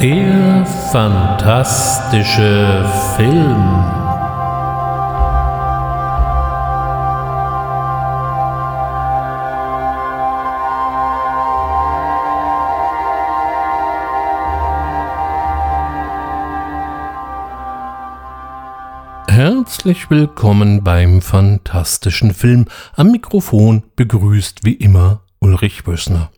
Der fantastische Film. Herzlich willkommen beim fantastischen Film. Am Mikrofon begrüßt wie immer Ulrich Bössner.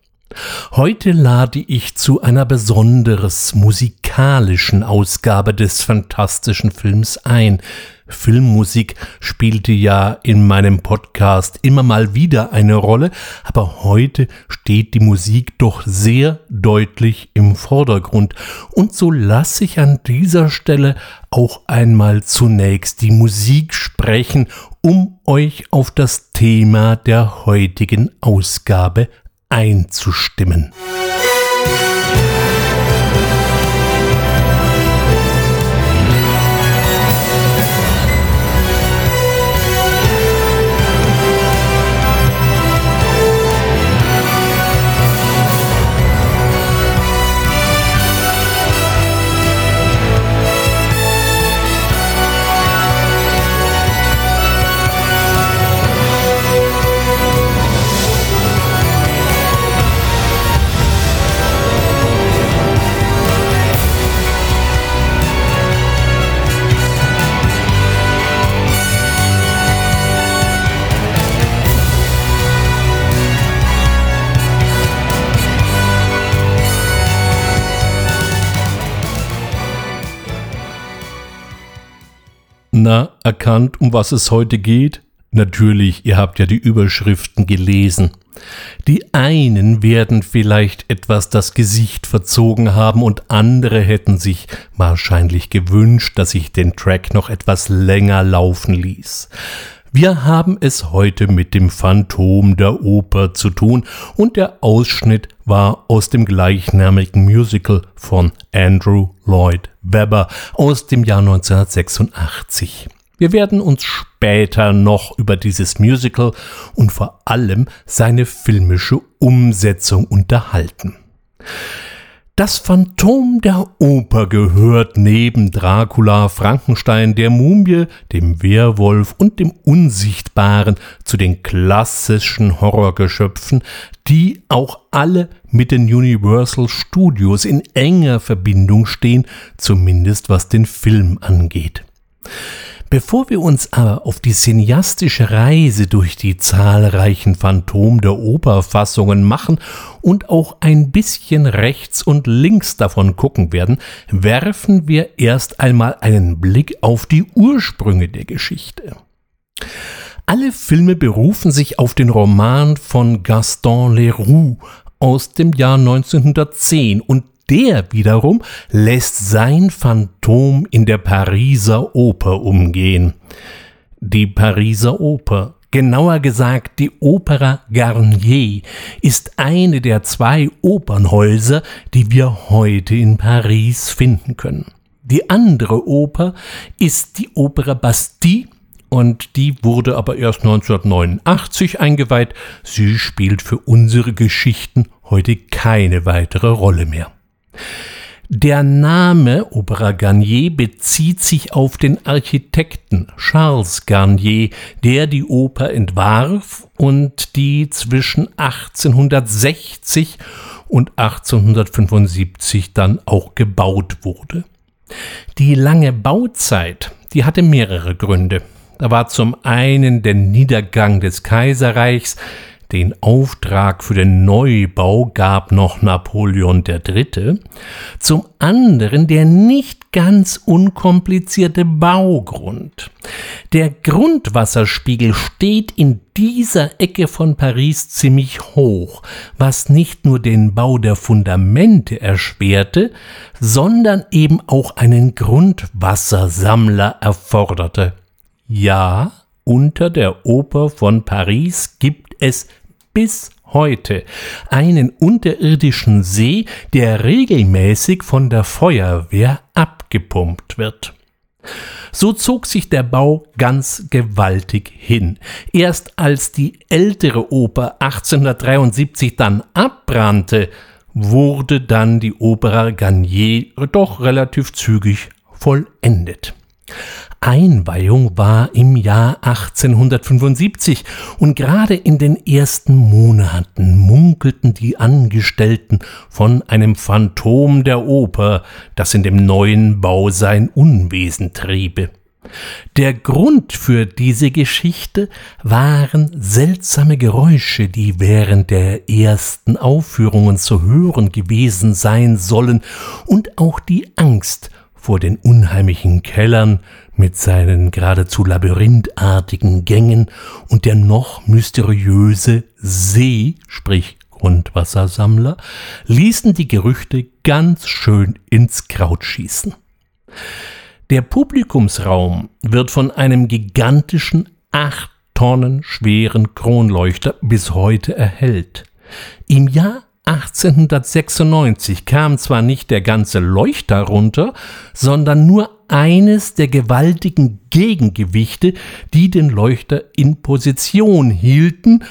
Heute lade ich zu einer besonders musikalischen Ausgabe des fantastischen Films ein. Filmmusik spielte ja in meinem Podcast immer mal wieder eine Rolle, aber heute steht die Musik doch sehr deutlich im Vordergrund. Und so lasse ich an dieser Stelle auch einmal zunächst die Musik sprechen, um euch auf das Thema der heutigen Ausgabe einzustimmen. Na, erkannt, um was es heute geht? Natürlich, ihr habt ja die Überschriften gelesen. Die einen werden vielleicht etwas das Gesicht verzogen haben und andere hätten sich wahrscheinlich gewünscht, dass ich den Track noch etwas länger laufen ließ. Wir haben es heute mit dem Phantom der Oper zu tun und der Ausschnitt war aus dem gleichnamigen Musical von Andrew Lloyd Webber aus dem Jahr 1986. Wir werden uns später noch über dieses Musical und vor allem seine filmische Umsetzung unterhalten. Das Phantom der Oper gehört neben Dracula, Frankenstein, der Mumie, dem Werwolf und dem Unsichtbaren zu den klassischen Horrorgeschöpfen, die auch alle mit den Universal Studios in enger Verbindung stehen, zumindest was den Film angeht. Bevor wir uns aber auf die cineastische Reise durch die zahlreichen Phantom der Operfassungen machen und auch ein bisschen rechts und links davon gucken werden, werfen wir erst einmal einen Blick auf die Ursprünge der Geschichte. Alle Filme berufen sich auf den Roman von Gaston Leroux aus dem Jahr 1910 und der wiederum lässt sein Phantom in der Pariser Oper umgehen. Die Pariser Oper, genauer gesagt die Opera Garnier, ist eine der zwei Opernhäuser, die wir heute in Paris finden können. Die andere Oper ist die Opera Bastille und die wurde aber erst 1989 eingeweiht. Sie spielt für unsere Geschichten heute keine weitere Rolle mehr. Der Name Opera Garnier bezieht sich auf den Architekten Charles Garnier, der die Oper entwarf und die zwischen 1860 und 1875 dann auch gebaut wurde. Die lange Bauzeit, die hatte mehrere Gründe. Da war zum einen der Niedergang des Kaiserreichs, den Auftrag für den Neubau gab noch Napoleon III. Zum anderen der nicht ganz unkomplizierte Baugrund. Der Grundwasserspiegel steht in dieser Ecke von Paris ziemlich hoch, was nicht nur den Bau der Fundamente erschwerte, sondern eben auch einen Grundwassersammler erforderte. Ja, unter der Oper von Paris gibt es bis heute einen unterirdischen See, der regelmäßig von der Feuerwehr abgepumpt wird. So zog sich der Bau ganz gewaltig hin. Erst als die ältere Oper 1873 dann abbrannte, wurde dann die Opera Garnier doch relativ zügig vollendet. Einweihung war im Jahr 1875 und gerade in den ersten Monaten munkelten die Angestellten von einem Phantom der Oper, das in dem neuen Bau sein Unwesen triebe. Der Grund für diese Geschichte waren seltsame Geräusche, die während der ersten Aufführungen zu hören gewesen sein sollen, und auch die Angst vor den unheimlichen Kellern mit seinen geradezu labyrinthartigen Gängen und der noch mysteriöse See, sprich Grundwassersammler, ließen die Gerüchte ganz schön ins Kraut schießen. Der Publikumsraum wird von einem gigantischen, acht Tonnen schweren Kronleuchter bis heute erhellt. Im Jahr 1896 kam zwar nicht der ganze Leuchter runter, sondern nur eines der gewaltigen Gegengewichte, die den Leuchter in Position hielten,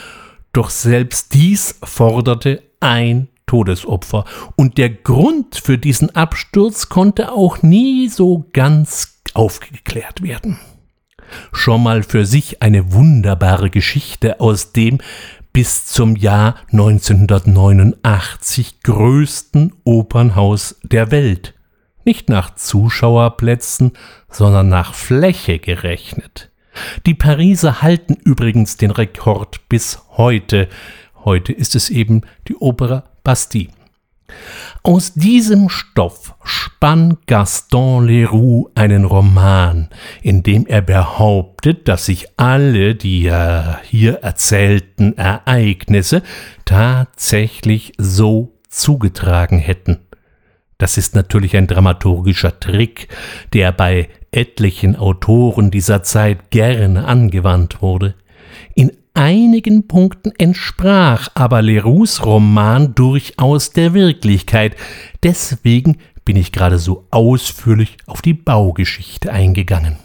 doch selbst dies forderte ein Todesopfer. Und der Grund für diesen Absturz konnte auch nie so ganz aufgeklärt werden. Schon mal für sich eine wunderbare Geschichte aus dem bis zum Jahr 1989 größten Opernhaus der Welt. Nicht nach Zuschauerplätzen, sondern nach Fläche gerechnet. Die Pariser halten übrigens den Rekord bis heute. Heute ist es eben die Opera Bastille. Aus diesem Stoff spann Gaston Leroux einen Roman, in dem er behauptet, dass sich alle die äh, hier erzählten Ereignisse tatsächlich so zugetragen hätten. Das ist natürlich ein dramaturgischer Trick, der bei etlichen Autoren dieser Zeit gerne angewandt wurde. In einigen Punkten entsprach aber Leroux Roman durchaus der Wirklichkeit. Deswegen bin ich gerade so ausführlich auf die Baugeschichte eingegangen.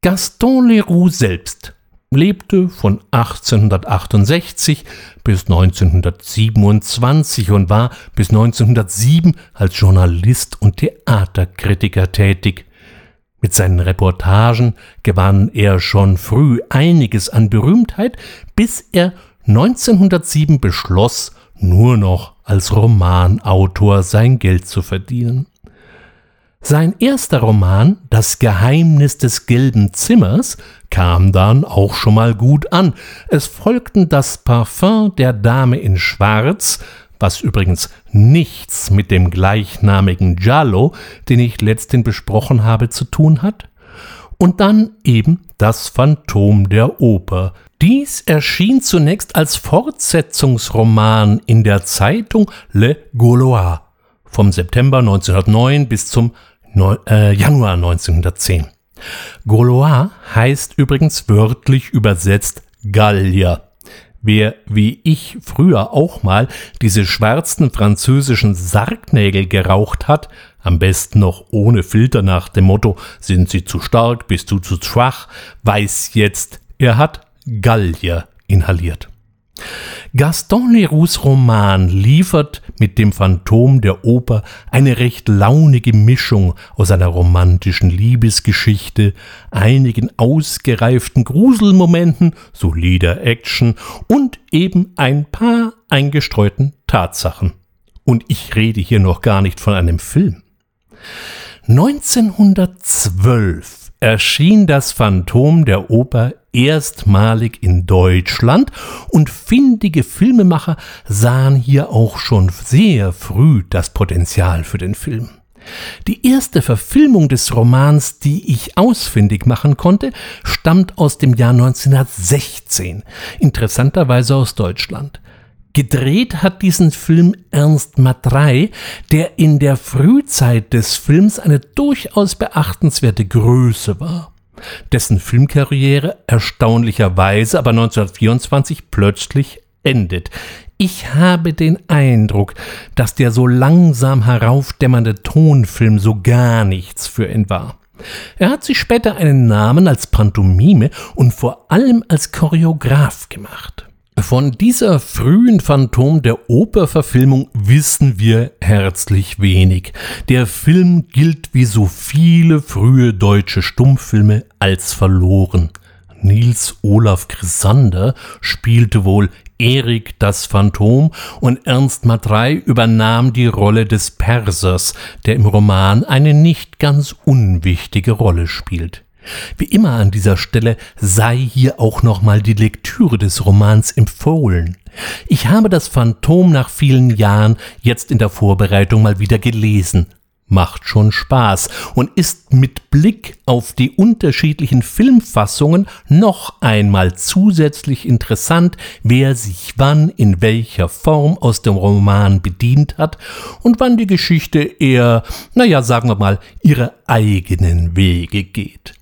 Gaston Leroux selbst lebte von 1868 bis 1927 und war bis 1907 als Journalist und Theaterkritiker tätig. Mit seinen Reportagen gewann er schon früh einiges an Berühmtheit, bis er 1907 beschloss, nur noch als Romanautor sein Geld zu verdienen. Sein erster Roman, Das Geheimnis des gelben Zimmers, kam dann auch schon mal gut an. Es folgten Das Parfum der Dame in Schwarz, was übrigens nichts mit dem gleichnamigen Giallo, den ich letztens besprochen habe, zu tun hat. Und dann eben das Phantom der Oper. Dies erschien zunächst als Fortsetzungsroman in der Zeitung Le Gaulois vom September 1909 bis zum äh, Januar 1910. Gaulois heißt übrigens wörtlich übersetzt Gallier. Wer wie ich früher auch mal diese schwarzen französischen Sargnägel geraucht hat, am besten noch ohne Filter nach dem Motto, sind sie zu stark, bist du zu schwach, weiß jetzt, er hat Gallier inhaliert. Gaston Leroux Roman liefert mit dem Phantom der Oper eine recht launige Mischung aus einer romantischen Liebesgeschichte, einigen ausgereiften Gruselmomenten, solider Action und eben ein paar eingestreuten Tatsachen. Und ich rede hier noch gar nicht von einem Film. 1912 erschien das Phantom der Oper erstmalig in Deutschland und findige Filmemacher sahen hier auch schon sehr früh das Potenzial für den Film. Die erste Verfilmung des Romans, die ich ausfindig machen konnte, stammt aus dem Jahr 1916, interessanterweise aus Deutschland. Gedreht hat diesen Film Ernst Matrei, der in der Frühzeit des Films eine durchaus beachtenswerte Größe war dessen Filmkarriere erstaunlicherweise aber 1924 plötzlich endet. Ich habe den Eindruck, dass der so langsam heraufdämmernde Tonfilm so gar nichts für ihn war. Er hat sich später einen Namen als Pantomime und vor allem als Choreograf gemacht. Von dieser frühen Phantom der Oper-Verfilmung wissen wir herzlich wenig. Der Film gilt wie so viele frühe deutsche Stummfilme als verloren. Nils Olaf Chrysander spielte wohl Erik das Phantom und Ernst Matrei übernahm die Rolle des Persers, der im Roman eine nicht ganz unwichtige Rolle spielt. Wie immer an dieser Stelle sei hier auch nochmal die Lektüre des Romans empfohlen. Ich habe das Phantom nach vielen Jahren jetzt in der Vorbereitung mal wieder gelesen. Macht schon Spaß und ist mit Blick auf die unterschiedlichen Filmfassungen noch einmal zusätzlich interessant, wer sich wann in welcher Form aus dem Roman bedient hat und wann die Geschichte eher, naja, sagen wir mal, ihre eigenen Wege geht.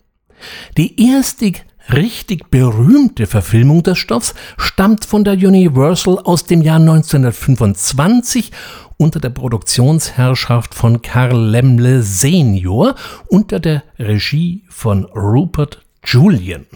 Die erste richtig berühmte Verfilmung des Stoffs stammt von der Universal aus dem Jahr 1925 unter der Produktionsherrschaft von Karl Lemle Senior unter der Regie von Rupert Julian.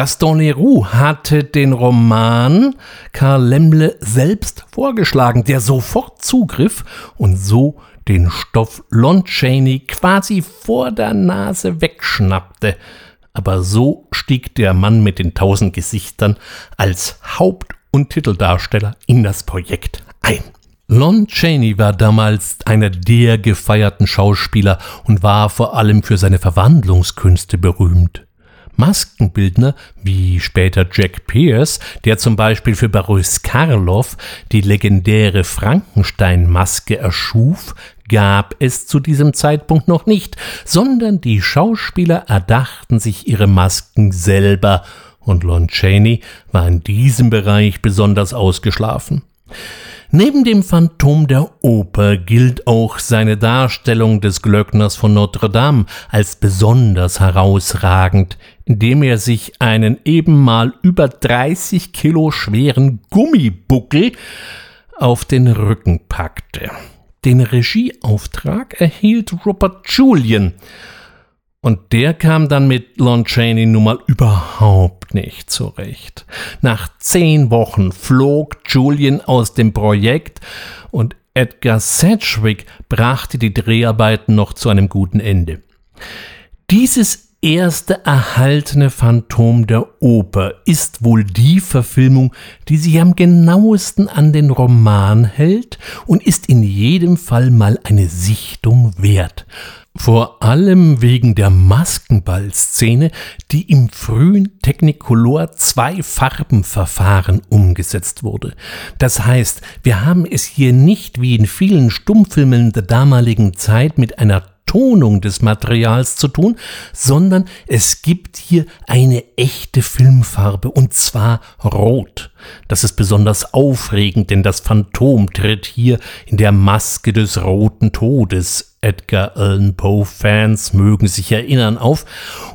Gaston Leroux hatte den Roman Karl Lemle selbst vorgeschlagen, der sofort zugriff und so den Stoff Lon Chaney quasi vor der Nase wegschnappte. Aber so stieg der Mann mit den tausend Gesichtern als Haupt- und Titeldarsteller in das Projekt ein. Lon Chaney war damals einer der gefeierten Schauspieler und war vor allem für seine Verwandlungskünste berühmt. Maskenbildner wie später Jack Pierce, der zum Beispiel für Boris Karloff die legendäre Frankenstein-Maske erschuf, gab es zu diesem Zeitpunkt noch nicht, sondern die Schauspieler erdachten sich ihre Masken selber, und Lon Chaney war in diesem Bereich besonders ausgeschlafen. Neben dem Phantom der Oper gilt auch seine Darstellung des Glöckners von Notre Dame als besonders herausragend, indem er sich einen eben mal über 30 Kilo schweren Gummibuckel auf den Rücken packte. Den Regieauftrag erhielt Robert Julian, und der kam dann mit Lon Chaney nun mal überhaupt nicht zurecht. Nach zehn Wochen flog Julian aus dem Projekt und Edgar Sedgwick brachte die Dreharbeiten noch zu einem guten Ende. Dieses erste erhaltene Phantom der Oper ist wohl die Verfilmung, die sich am genauesten an den Roman hält und ist in jedem Fall mal eine Sichtung wert. Vor allem wegen der Maskenball-Szene, die im frühen Technicolor Zwei-Farben-Verfahren umgesetzt wurde. Das heißt, wir haben es hier nicht wie in vielen Stummfilmen der damaligen Zeit mit einer Tonung des Materials zu tun, sondern es gibt hier eine echte Filmfarbe und zwar rot. Das ist besonders aufregend, denn das Phantom tritt hier in der Maske des roten Todes. Edgar Allan Poe Fans mögen sich erinnern auf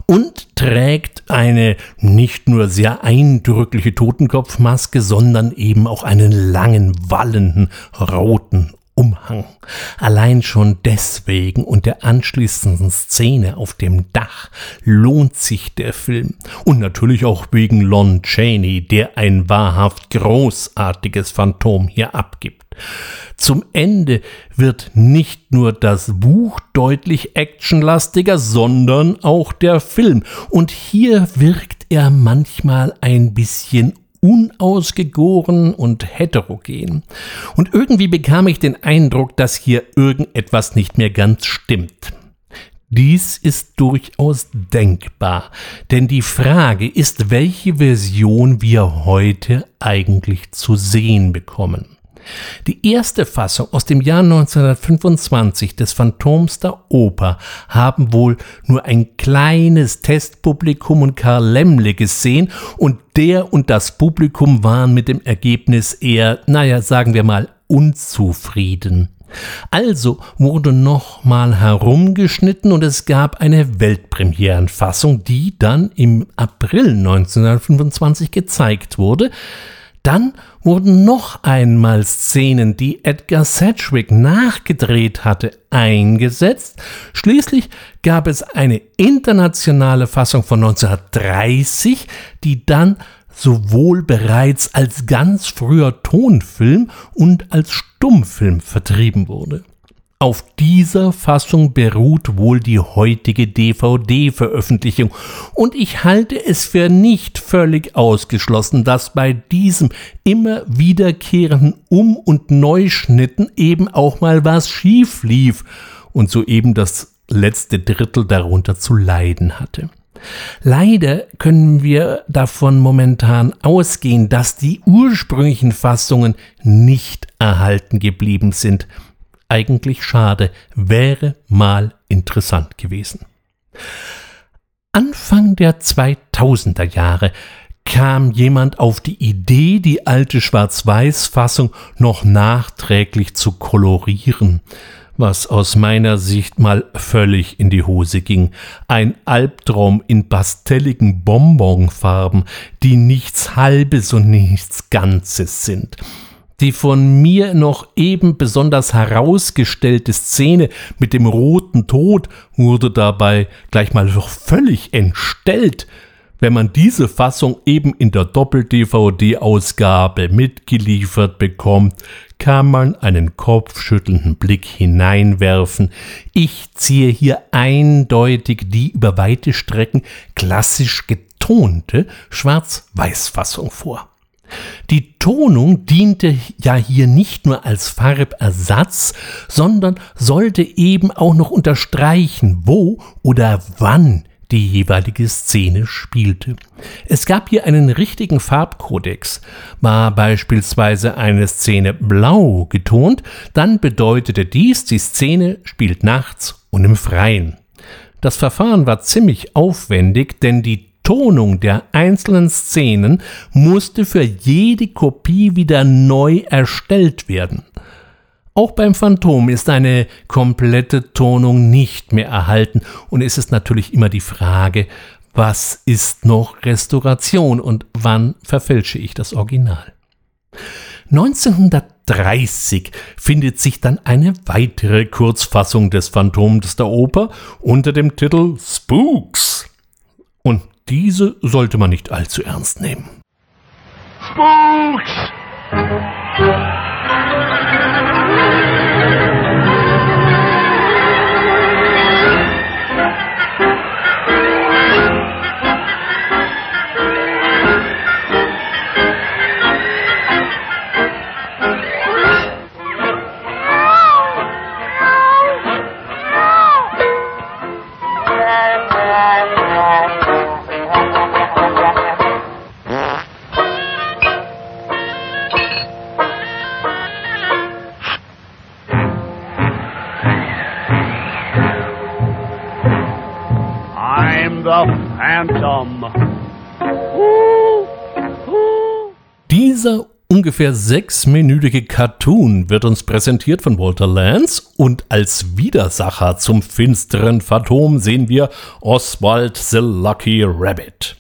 und trägt eine nicht nur sehr eindrückliche Totenkopfmaske, sondern eben auch einen langen, wallenden, roten Umhang. Allein schon deswegen und der anschließenden Szene auf dem Dach lohnt sich der Film. Und natürlich auch wegen Lon Chaney, der ein wahrhaft großartiges Phantom hier abgibt. Zum Ende wird nicht nur das Buch deutlich actionlastiger, sondern auch der Film. Und hier wirkt er manchmal ein bisschen unausgegoren und heterogen. Und irgendwie bekam ich den Eindruck, dass hier irgendetwas nicht mehr ganz stimmt. Dies ist durchaus denkbar, denn die Frage ist, welche Version wir heute eigentlich zu sehen bekommen. Die erste Fassung aus dem Jahr 1925 des Phantoms der Oper haben wohl nur ein kleines Testpublikum und Karl Lemmle gesehen und der und das Publikum waren mit dem Ergebnis eher, naja, sagen wir mal, unzufrieden. Also wurde nochmal herumgeschnitten und es gab eine Weltpremierenfassung, die dann im April 1925 gezeigt wurde. Dann wurden noch einmal Szenen, die Edgar Sedgwick nachgedreht hatte, eingesetzt. Schließlich gab es eine internationale Fassung von 1930, die dann sowohl bereits als ganz früher Tonfilm und als Stummfilm vertrieben wurde. Auf dieser Fassung beruht wohl die heutige DVD-Veröffentlichung und ich halte es für nicht völlig ausgeschlossen, dass bei diesem immer wiederkehrenden Um- und Neuschnitten eben auch mal was schief lief und soeben das letzte Drittel darunter zu leiden hatte. Leider können wir davon momentan ausgehen, dass die ursprünglichen Fassungen nicht erhalten geblieben sind. Eigentlich schade, wäre mal interessant gewesen. Anfang der 2000er Jahre kam jemand auf die Idee, die alte Schwarz-Weiß-Fassung noch nachträglich zu kolorieren was aus meiner Sicht mal völlig in die Hose ging. Ein Albtraum in pastelligen Bonbonfarben, die nichts Halbes und nichts Ganzes sind. Die von mir noch eben besonders herausgestellte Szene mit dem roten Tod wurde dabei gleich mal völlig entstellt wenn man diese Fassung eben in der Doppel-DVD-Ausgabe mitgeliefert bekommt, kann man einen kopfschüttelnden Blick hineinwerfen. Ich ziehe hier eindeutig die über weite Strecken klassisch getonte Schwarz-Weiß-Fassung vor. Die Tonung diente ja hier nicht nur als Farbersatz, sondern sollte eben auch noch unterstreichen, wo oder wann die jeweilige Szene spielte. Es gab hier einen richtigen Farbkodex. War beispielsweise eine Szene blau getont, dann bedeutete dies, die Szene spielt nachts und im Freien. Das Verfahren war ziemlich aufwendig, denn die Tonung der einzelnen Szenen musste für jede Kopie wieder neu erstellt werden. Auch beim Phantom ist eine komplette Tonung nicht mehr erhalten und es ist natürlich immer die Frage, was ist noch Restauration und wann verfälsche ich das Original? 1930 findet sich dann eine weitere Kurzfassung des Phantoms der Oper unter dem Titel Spooks. Und diese sollte man nicht allzu ernst nehmen. Spooks! Phantom. Dieser ungefähr sechsminütige Cartoon wird uns präsentiert von Walter Lance und als Widersacher zum finsteren Phantom sehen wir Oswald the Lucky Rabbit.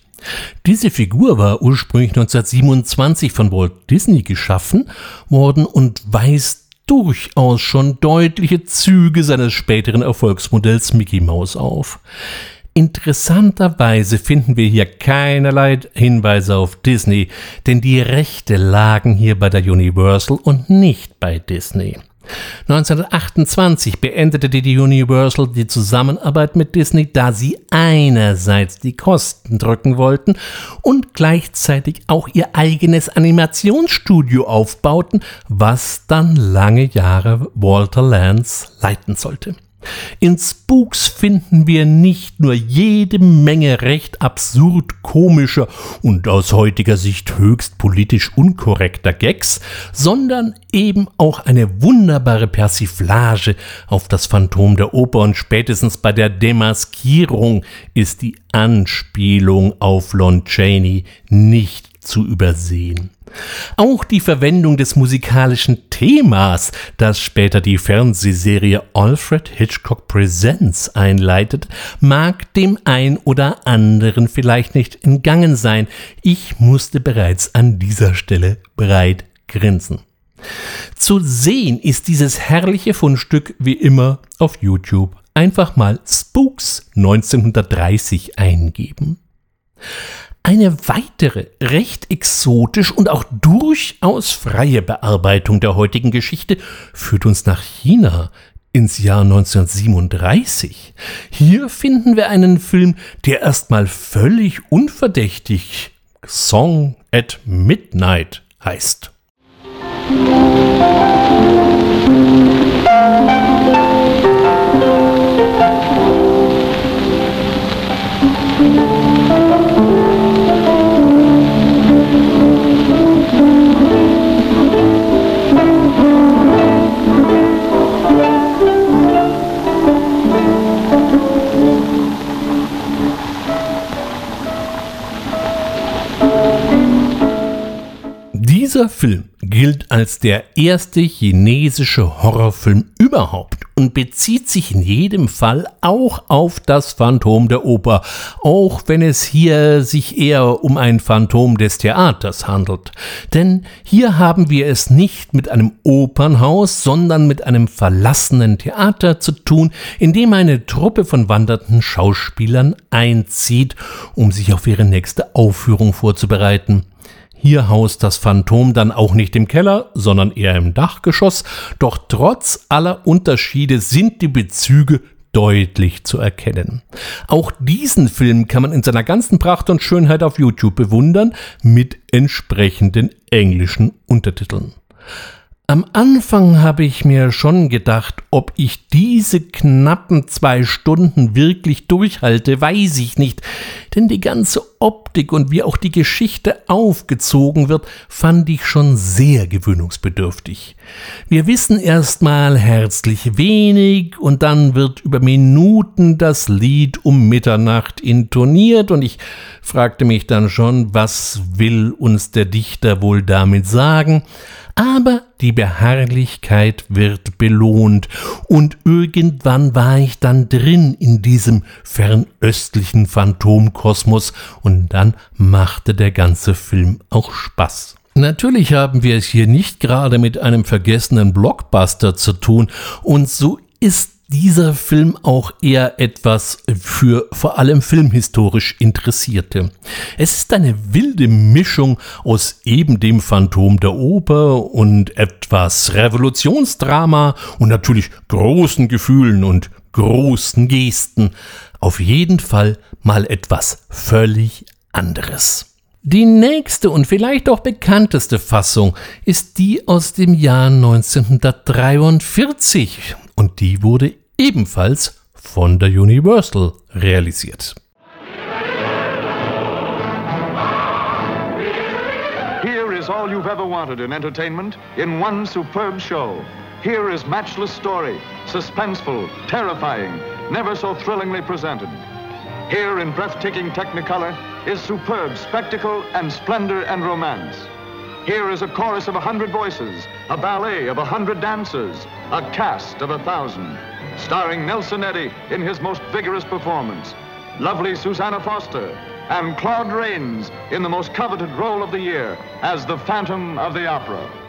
Diese Figur war ursprünglich 1927 von Walt Disney geschaffen worden und weist durchaus schon deutliche Züge seines späteren Erfolgsmodells Mickey Mouse auf. Interessanterweise finden wir hier keinerlei Hinweise auf Disney, denn die Rechte lagen hier bei der Universal und nicht bei Disney. 1928 beendete die Universal die Zusammenarbeit mit Disney, da sie einerseits die Kosten drücken wollten und gleichzeitig auch ihr eigenes Animationsstudio aufbauten, was dann lange Jahre Walter Lance leiten sollte. In Spooks finden wir nicht nur jede Menge recht absurd komischer und aus heutiger Sicht höchst politisch unkorrekter Gags, sondern eben auch eine wunderbare Persiflage auf das Phantom der Oper und spätestens bei der Demaskierung ist die Anspielung auf Lon Chaney nicht zu übersehen. Auch die Verwendung des musikalischen Themas, das später die Fernsehserie Alfred Hitchcock Presents einleitet, mag dem ein oder anderen vielleicht nicht entgangen sein. Ich musste bereits an dieser Stelle breit grinsen. Zu sehen ist dieses herrliche Fundstück wie immer auf YouTube. Einfach mal Spooks 1930 eingeben. Eine weitere, recht exotisch und auch durchaus freie Bearbeitung der heutigen Geschichte führt uns nach China ins Jahr 1937. Hier finden wir einen Film, der erstmal völlig unverdächtig Song at Midnight heißt. Dieser Film gilt als der erste chinesische Horrorfilm überhaupt und bezieht sich in jedem Fall auch auf das Phantom der Oper, auch wenn es hier sich eher um ein Phantom des Theaters handelt. Denn hier haben wir es nicht mit einem Opernhaus, sondern mit einem verlassenen Theater zu tun, in dem eine Truppe von wandernden Schauspielern einzieht, um sich auf ihre nächste Aufführung vorzubereiten. Hier haust das Phantom dann auch nicht im Keller, sondern eher im Dachgeschoss, doch trotz aller Unterschiede sind die Bezüge deutlich zu erkennen. Auch diesen Film kann man in seiner ganzen Pracht und Schönheit auf YouTube bewundern mit entsprechenden englischen Untertiteln. Am Anfang habe ich mir schon gedacht, ob ich diese knappen zwei Stunden wirklich durchhalte, weiß ich nicht, denn die ganze Optik und wie auch die Geschichte aufgezogen wird, fand ich schon sehr gewöhnungsbedürftig. Wir wissen erstmal herzlich wenig und dann wird über Minuten das Lied um Mitternacht intoniert und ich fragte mich dann schon, was will uns der Dichter wohl damit sagen? Aber die Beharrlichkeit wird belohnt, und irgendwann war ich dann drin in diesem fernöstlichen Phantomkosmos, und dann machte der ganze Film auch Spaß. Natürlich haben wir es hier nicht gerade mit einem vergessenen Blockbuster zu tun, und so ist dieser Film auch eher etwas für vor allem filmhistorisch Interessierte. Es ist eine wilde Mischung aus eben dem Phantom der Oper und etwas Revolutionsdrama und natürlich großen Gefühlen und großen Gesten. Auf jeden Fall mal etwas völlig anderes. Die nächste und vielleicht auch bekannteste Fassung ist die aus dem Jahr 1943 und die wurde ebenfalls von der Universal realisiert. Here is all you've ever wanted in entertainment in one superb show. Here is matchless story, suspenseful, terrifying, never so thrillingly presented. Here in breathtaking technicolor is superb spectacle and splendor and romance. Here is a chorus of a hundred voices, a ballet of a hundred dancers, a cast of a thousand. Starring Nelson Eddy in his most vigorous performance, lovely Susanna Foster, and Claude Rains in the most coveted role of the year as the Phantom of the Opera.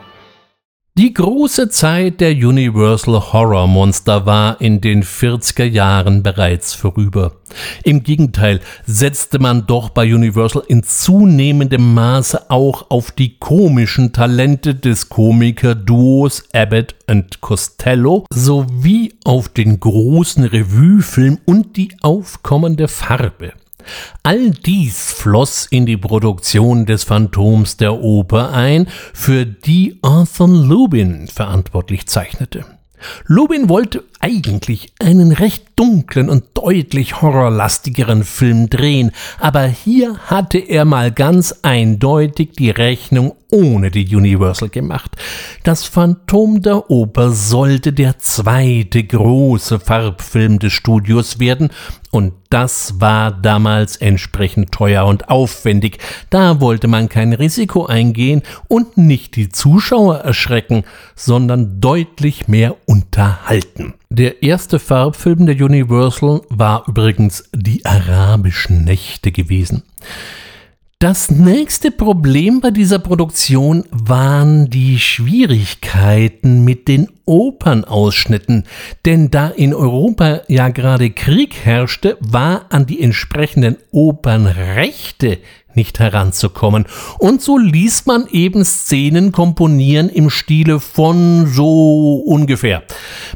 Die große Zeit der Universal Horror Monster war in den 40er Jahren bereits vorüber. Im Gegenteil setzte man doch bei Universal in zunehmendem Maße auch auf die komischen Talente des Komiker-Duos Abbott und Costello sowie auf den großen Revuefilm und die aufkommende Farbe. All dies floss in die Produktion des Phantoms der Oper ein, für die Arthur Lubin verantwortlich zeichnete. Lubin wollte eigentlich einen recht dunklen und deutlich horrorlastigeren Film drehen, aber hier hatte er mal ganz eindeutig die Rechnung ohne die Universal gemacht. Das Phantom der Oper sollte der zweite große Farbfilm des Studios werden, und das war damals entsprechend teuer und aufwendig. Da wollte man kein Risiko eingehen und nicht die Zuschauer erschrecken, sondern deutlich mehr unterhalten. Der erste Farbfilm der Universal war übrigens die arabischen Nächte gewesen. Das nächste Problem bei dieser Produktion waren die Schwierigkeiten mit den Opernausschnitten, denn da in Europa ja gerade Krieg herrschte, war an die entsprechenden Opernrechte nicht heranzukommen. Und so ließ man eben Szenen komponieren im Stile von so ungefähr.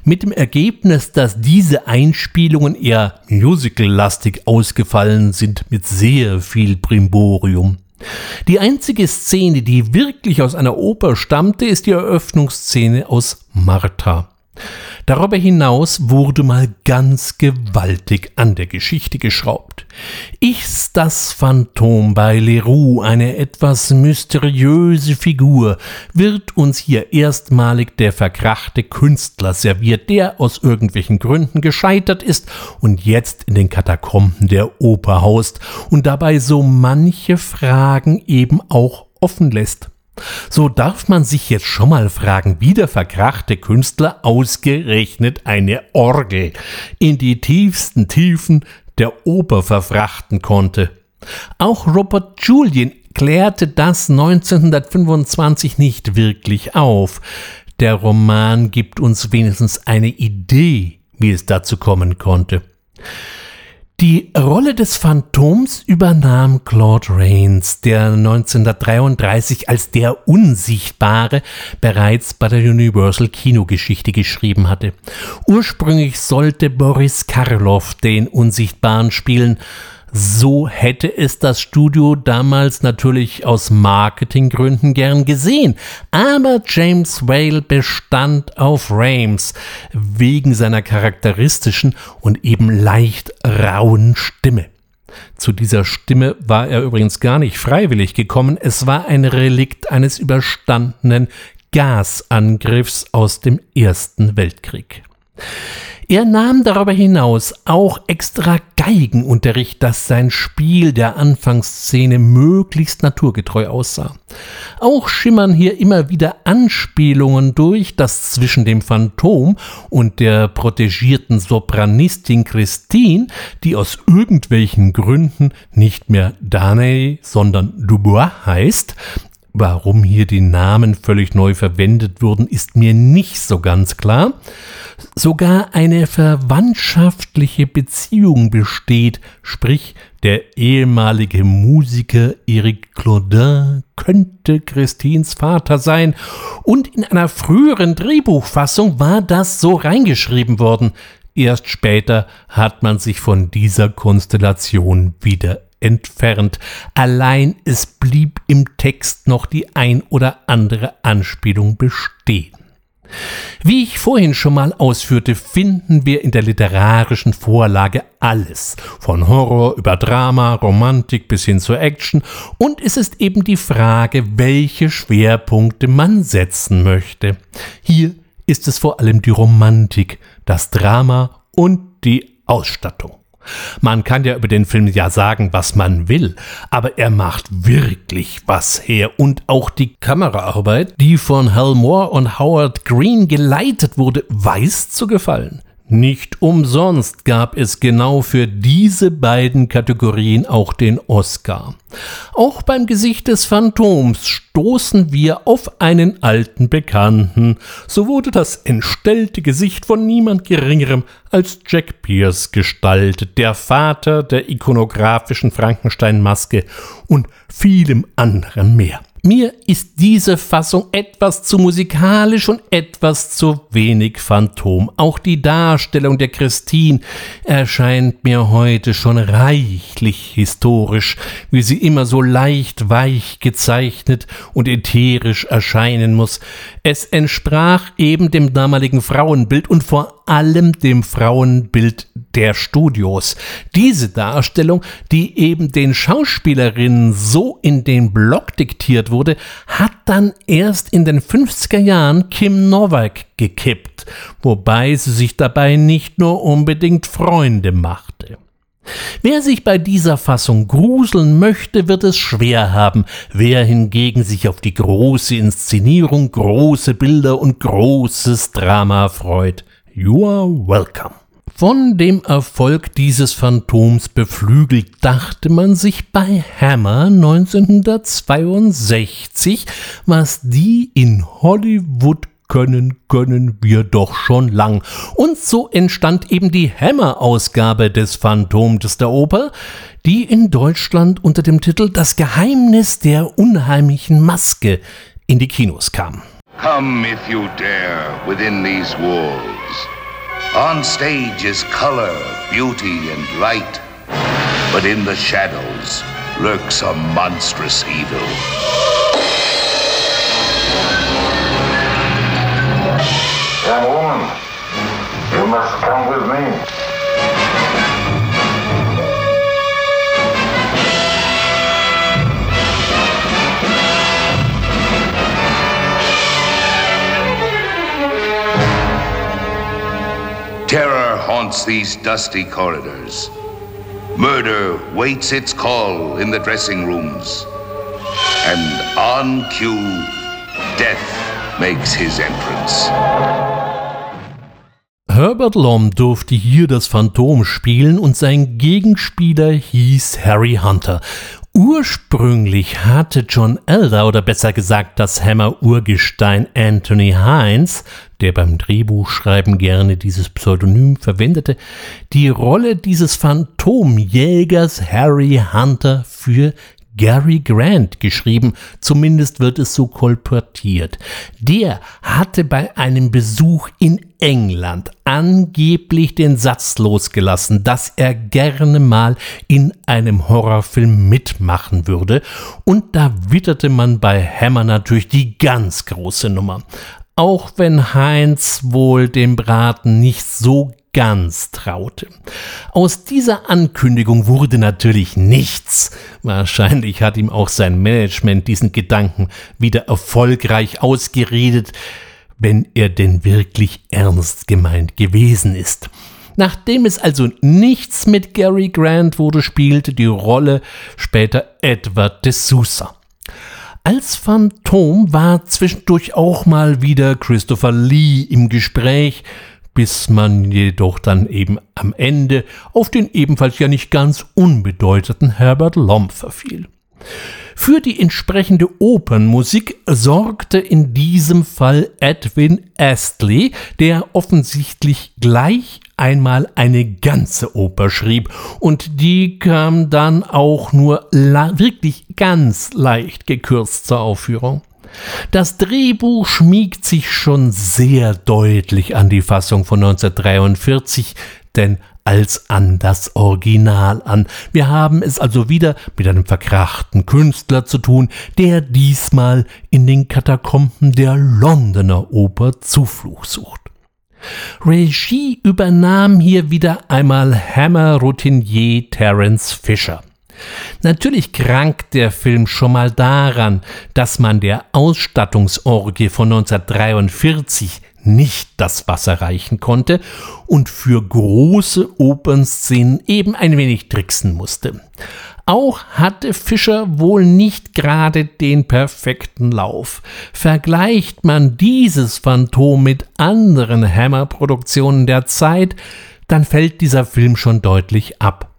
Mit dem Ergebnis, dass diese Einspielungen eher musical-lastig ausgefallen sind mit sehr viel Primborium. Die einzige Szene, die wirklich aus einer Oper stammte, ist die Eröffnungsszene aus Martha. Darüber hinaus wurde mal ganz gewaltig an der Geschichte geschraubt. Ist das Phantom bei Leroux eine etwas mysteriöse Figur, wird uns hier erstmalig der verkrachte Künstler serviert, der aus irgendwelchen Gründen gescheitert ist und jetzt in den Katakomben der Oper haust und dabei so manche Fragen eben auch offen lässt. So darf man sich jetzt schon mal fragen, wie der verkrachte Künstler ausgerechnet eine Orgel in die tiefsten Tiefen der Oper verfrachten konnte. Auch Robert Julian klärte das 1925 nicht wirklich auf. Der Roman gibt uns wenigstens eine Idee, wie es dazu kommen konnte. Die Rolle des Phantoms übernahm Claude Rains, der 1933 als der Unsichtbare bereits bei der Universal Kinogeschichte geschrieben hatte. Ursprünglich sollte Boris Karloff den Unsichtbaren spielen, so hätte es das Studio damals natürlich aus Marketinggründen gern gesehen. Aber James Whale bestand auf Rames wegen seiner charakteristischen und eben leicht rauen Stimme. Zu dieser Stimme war er übrigens gar nicht freiwillig gekommen, es war ein Relikt eines überstandenen Gasangriffs aus dem Ersten Weltkrieg. Er nahm darüber hinaus auch extra Geigenunterricht, dass sein Spiel der Anfangsszene möglichst naturgetreu aussah. Auch schimmern hier immer wieder Anspielungen durch, dass zwischen dem Phantom und der protegierten Sopranistin Christine, die aus irgendwelchen Gründen nicht mehr Daney, sondern Dubois heißt, Warum hier die Namen völlig neu verwendet wurden, ist mir nicht so ganz klar sogar eine verwandtschaftliche Beziehung besteht, sprich der ehemalige Musiker Eric Claudin könnte Christines Vater sein, und in einer früheren Drehbuchfassung war das so reingeschrieben worden. Erst später hat man sich von dieser Konstellation wieder entfernt. Allein es blieb im Text noch die ein oder andere Anspielung bestehen. Wie ich vorhin schon mal ausführte, finden wir in der literarischen Vorlage alles, von Horror über Drama, Romantik bis hin zur Action, und es ist eben die Frage, welche Schwerpunkte man setzen möchte. Hier ist es vor allem die Romantik, das Drama und die Ausstattung. Man kann ja über den Film ja sagen, was man will, aber er macht wirklich was her und auch die Kameraarbeit, die von Hal Moore und Howard Green geleitet wurde, weiß zu gefallen. Nicht umsonst gab es genau für diese beiden Kategorien auch den Oscar. Auch beim Gesicht des Phantoms stoßen wir auf einen alten Bekannten. So wurde das entstellte Gesicht von niemand Geringerem als Jack Pierce gestaltet, der Vater der ikonografischen Frankenstein-Maske und vielem anderen mehr. Mir ist diese Fassung etwas zu musikalisch und etwas zu wenig Phantom. Auch die Darstellung der Christine erscheint mir heute schon reichlich historisch, wie sie immer so leicht weich gezeichnet und ätherisch erscheinen muss. Es entsprach eben dem damaligen Frauenbild und vor allem dem Frauenbild der Studios. Diese Darstellung, die eben den Schauspielerinnen so in den Block diktiert wurde, hat dann erst in den 50er Jahren Kim Novak gekippt, wobei sie sich dabei nicht nur unbedingt Freunde machte. Wer sich bei dieser Fassung gruseln möchte, wird es schwer haben, wer hingegen sich auf die große Inszenierung, große Bilder und großes Drama freut. You are welcome. Von dem Erfolg dieses Phantoms beflügelt dachte man sich bei Hammer 1962, was die in Hollywood können, können wir doch schon lang. Und so entstand eben die Hammer-Ausgabe des Phantoms der Oper, die in Deutschland unter dem Titel Das Geheimnis der unheimlichen Maske in die Kinos kam. Come if you dare within these walls. On stage is color, beauty, and light. But in the shadows lurks a monstrous evil. Young woman, you must come with me. Haunts these dusty corridors. Murder waits its call in the dressing rooms. And on cue, death makes his entrance. Herbert Lom durfte hier das Phantom spielen und sein Gegenspieler hieß Harry Hunter. Ursprünglich hatte John Elder, oder besser gesagt das Hammer-Urgestein Anthony Hines, der beim Drehbuchschreiben gerne dieses Pseudonym verwendete, die Rolle dieses Phantomjägers Harry Hunter für Gary Grant geschrieben, zumindest wird es so kolportiert. Der hatte bei einem Besuch in England angeblich den Satz losgelassen, dass er gerne mal in einem Horrorfilm mitmachen würde, und da witterte man bei Hammer natürlich die ganz große Nummer. Auch wenn Heinz wohl dem Braten nicht so ganz traute. Aus dieser Ankündigung wurde natürlich nichts. Wahrscheinlich hat ihm auch sein Management diesen Gedanken wieder erfolgreich ausgeredet, wenn er denn wirklich ernst gemeint gewesen ist. Nachdem es also nichts mit Gary Grant wurde, spielte die Rolle später Edward de Sousa. Als Phantom war zwischendurch auch mal wieder Christopher Lee im Gespräch, bis man jedoch dann eben am Ende auf den ebenfalls ja nicht ganz unbedeutenden Herbert Lomb verfiel. Für die entsprechende Opernmusik sorgte in diesem Fall Edwin Astley, der offensichtlich gleich einmal eine ganze Oper schrieb und die kam dann auch nur wirklich ganz leicht gekürzt zur Aufführung. Das Drehbuch schmiegt sich schon sehr deutlich an die Fassung von 1943, denn als an das Original an. Wir haben es also wieder mit einem verkrachten Künstler zu tun, der diesmal in den Katakomben der Londoner Oper Zuflucht sucht. Regie übernahm hier wieder einmal Hammer-Routinier Terence Fisher. Natürlich krankt der Film schon mal daran, dass man der Ausstattungsorgie von 1943 nicht das Wasser reichen konnte und für große Opernszenen eben ein wenig tricksen musste. Auch hatte Fischer wohl nicht gerade den perfekten Lauf. Vergleicht man dieses Phantom mit anderen Hammer-Produktionen der Zeit, dann fällt dieser Film schon deutlich ab.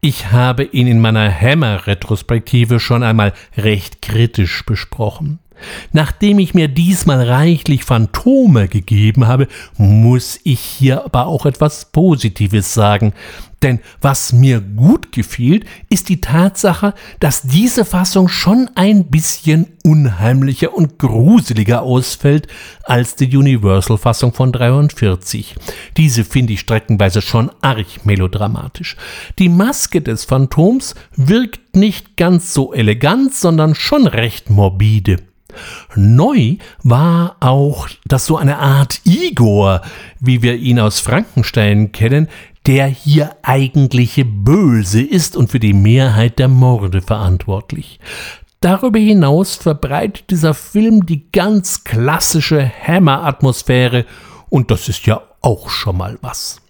Ich habe ihn in meiner Hammer-Retrospektive schon einmal recht kritisch besprochen. Nachdem ich mir diesmal reichlich Phantome gegeben habe, muss ich hier aber auch etwas Positives sagen. Denn was mir gut gefiel, ist die Tatsache, dass diese Fassung schon ein bisschen unheimlicher und gruseliger ausfällt als die Universal-Fassung von 43. Diese finde ich streckenweise schon arg melodramatisch. Die Maske des Phantoms wirkt nicht ganz so elegant, sondern schon recht morbide. Neu war auch, dass so eine Art Igor, wie wir ihn aus Frankenstein kennen, der hier eigentliche Böse ist und für die Mehrheit der Morde verantwortlich. Darüber hinaus verbreitet dieser Film die ganz klassische Hammer-Atmosphäre und das ist ja auch schon mal was.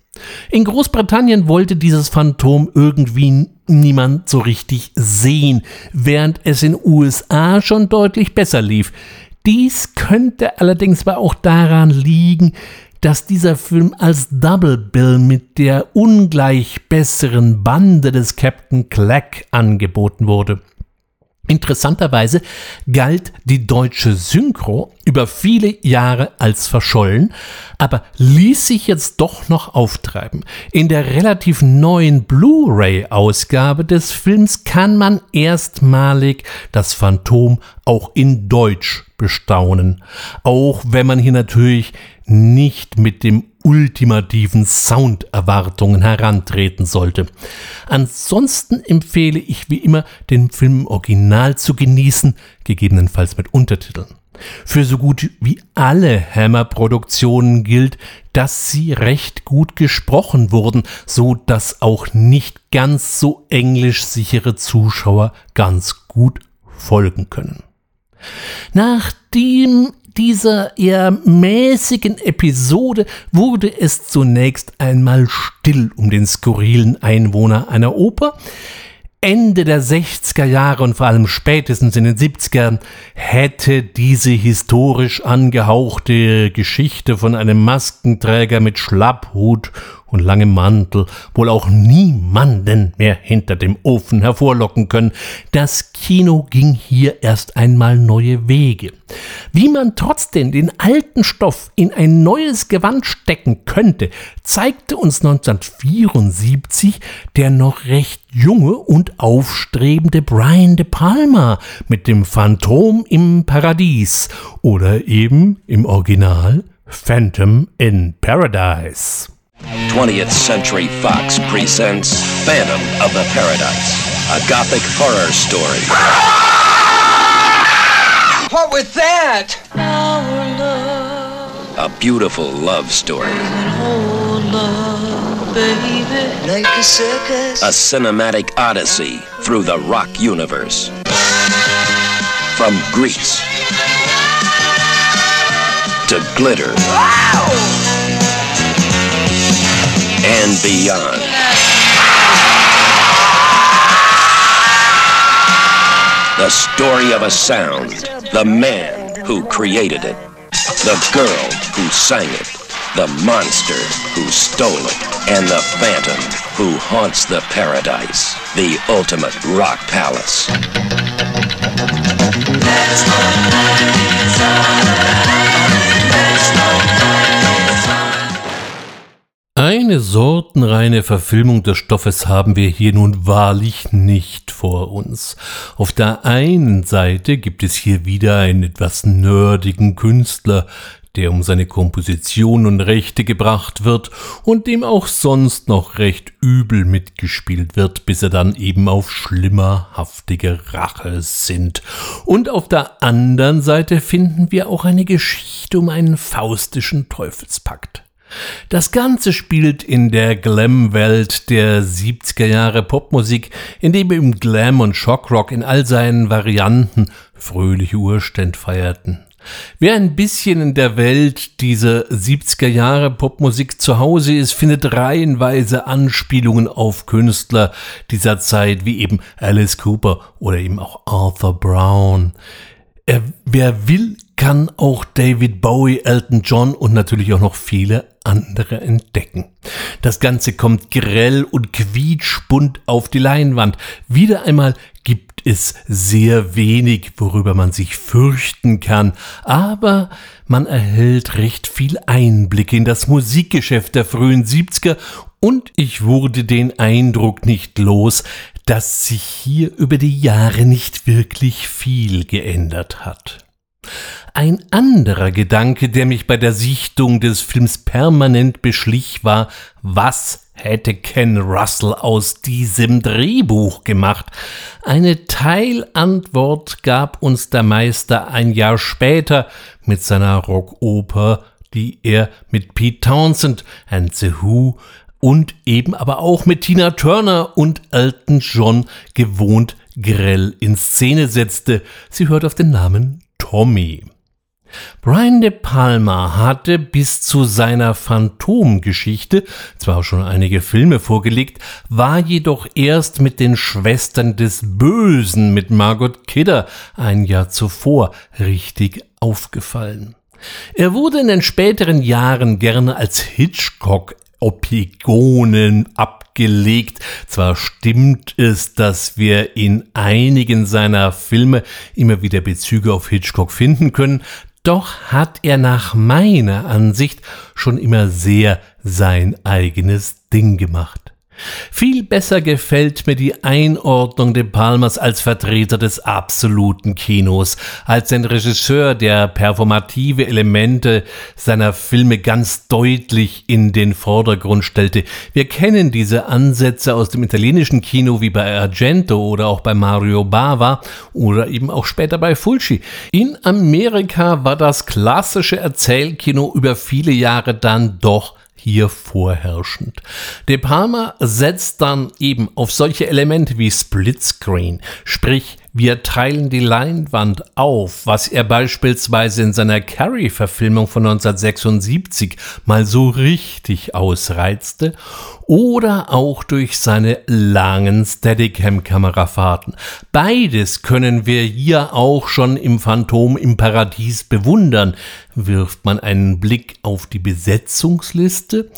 In Großbritannien wollte dieses Phantom irgendwie niemand so richtig sehen, während es in USA schon deutlich besser lief. Dies könnte allerdings aber auch daran liegen, dass dieser Film als Double Bill mit der ungleich besseren Bande des Captain Clack angeboten wurde. Interessanterweise galt die deutsche Synchro über viele Jahre als verschollen, aber ließ sich jetzt doch noch auftreiben. In der relativ neuen Blu-ray-Ausgabe des Films kann man erstmalig das Phantom auch in Deutsch bestaunen, auch wenn man hier natürlich nicht mit dem ultimativen Sounderwartungen herantreten sollte. Ansonsten empfehle ich wie immer, den Film Original zu genießen, gegebenenfalls mit Untertiteln. Für so gut wie alle Hammer-Produktionen gilt, dass sie recht gut gesprochen wurden, so dass auch nicht ganz so englisch sichere Zuschauer ganz gut folgen können. Nachdem dieser eher mäßigen Episode wurde es zunächst einmal still um den skurrilen Einwohner einer Oper. Ende der 60er Jahre und vor allem spätestens in den 70ern hätte diese historisch angehauchte Geschichte von einem Maskenträger mit Schlapphut und langem Mantel wohl auch niemanden mehr hinter dem Ofen hervorlocken können. Das Kino ging hier erst einmal neue Wege. Wie man trotzdem den alten Stoff in ein neues Gewand stecken könnte, zeigte uns 1974 der noch recht junge und aufstrebende Brian De Palma mit dem Phantom im Paradies oder eben im Original Phantom in Paradise. 20th Century Fox presents Phantom of the Paradise, a gothic horror story. What was that? A beautiful love story. Like a circus. A cinematic odyssey through the rock universe. From Greece to glitter and beyond. The story of a sound, the man who created it, the girl who sang it, the monster who stole it, and the phantom who haunts the paradise, the ultimate rock palace. Eine sortenreine Verfilmung des Stoffes haben wir hier nun wahrlich nicht vor uns. Auf der einen Seite gibt es hier wieder einen etwas nerdigen Künstler, der um seine Komposition und Rechte gebracht wird und dem auch sonst noch recht übel mitgespielt wird, bis er dann eben auf schlimmerhaftige Rache sinnt. Und auf der anderen Seite finden wir auch eine Geschichte um einen faustischen Teufelspakt. Das Ganze spielt in der Glam-Welt der 70er Jahre Popmusik, in dem eben Glam und Shockrock in all seinen Varianten fröhliche Urständ feierten. Wer ein bisschen in der Welt dieser 70er Jahre Popmusik zu Hause ist, findet reihenweise Anspielungen auf Künstler dieser Zeit, wie eben Alice Cooper oder eben auch Arthur Brown. Er, wer will, kann auch David Bowie, Elton John und natürlich auch noch viele andere entdecken. Das Ganze kommt grell und quietschbunt auf die Leinwand. Wieder einmal gibt gibt es sehr wenig, worüber man sich fürchten kann, aber man erhält recht viel Einblick in das Musikgeschäft der frühen 70er und ich wurde den Eindruck nicht los, dass sich hier über die Jahre nicht wirklich viel geändert hat. Ein anderer Gedanke, der mich bei der Sichtung des Films permanent beschlich, war, was hätte Ken Russell aus diesem Drehbuch gemacht? Eine Teilantwort gab uns der Meister ein Jahr später mit seiner Rockoper, die er mit Pete Townsend and The Who und eben aber auch mit Tina Turner und Elton John gewohnt grell in Szene setzte. Sie hört auf den Namen Tommy. Brian De Palma hatte bis zu seiner Phantomgeschichte zwar schon einige Filme vorgelegt, war jedoch erst mit den Schwestern des Bösen mit Margot Kidder ein Jahr zuvor richtig aufgefallen. Er wurde in den späteren Jahren gerne als Hitchcock Opigonen abgelegt. Zwar stimmt es, dass wir in einigen seiner Filme immer wieder Bezüge auf Hitchcock finden können, doch hat er nach meiner Ansicht schon immer sehr sein eigenes Ding gemacht. Viel besser gefällt mir die Einordnung de Palmas als Vertreter des absoluten Kinos, als ein Regisseur, der performative Elemente seiner Filme ganz deutlich in den Vordergrund stellte. Wir kennen diese Ansätze aus dem italienischen Kino wie bei Argento oder auch bei Mario Bava oder eben auch später bei Fulci. In Amerika war das klassische Erzählkino über viele Jahre dann doch hier vorherrschend. De Palma setzt dann eben auf solche Elemente wie Splitscreen, sprich wir teilen die Leinwand auf, was er beispielsweise in seiner Carrie-Verfilmung von 1976 mal so richtig ausreizte, oder auch durch seine langen Steadicam-Kamerafahrten. Beides können wir hier auch schon im Phantom im Paradies bewundern. Wirft man einen Blick auf die Besetzungsliste,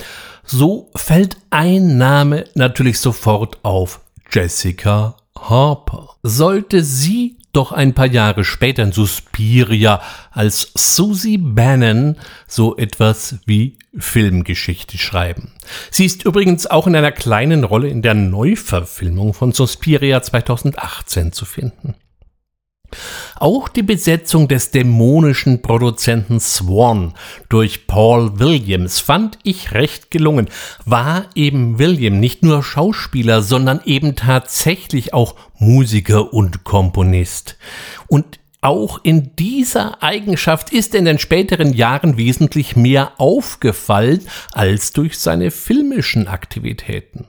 so fällt ein Name natürlich sofort auf. Jessica Harper. Sollte sie doch ein paar Jahre später in Suspiria als Susie Bannon so etwas wie Filmgeschichte schreiben. Sie ist übrigens auch in einer kleinen Rolle in der Neuverfilmung von Suspiria 2018 zu finden. Auch die Besetzung des dämonischen Produzenten Swan durch Paul Williams fand ich recht gelungen. War eben William nicht nur Schauspieler, sondern eben tatsächlich auch Musiker und Komponist. Und auch in dieser Eigenschaft ist in den späteren Jahren wesentlich mehr aufgefallen als durch seine filmischen Aktivitäten.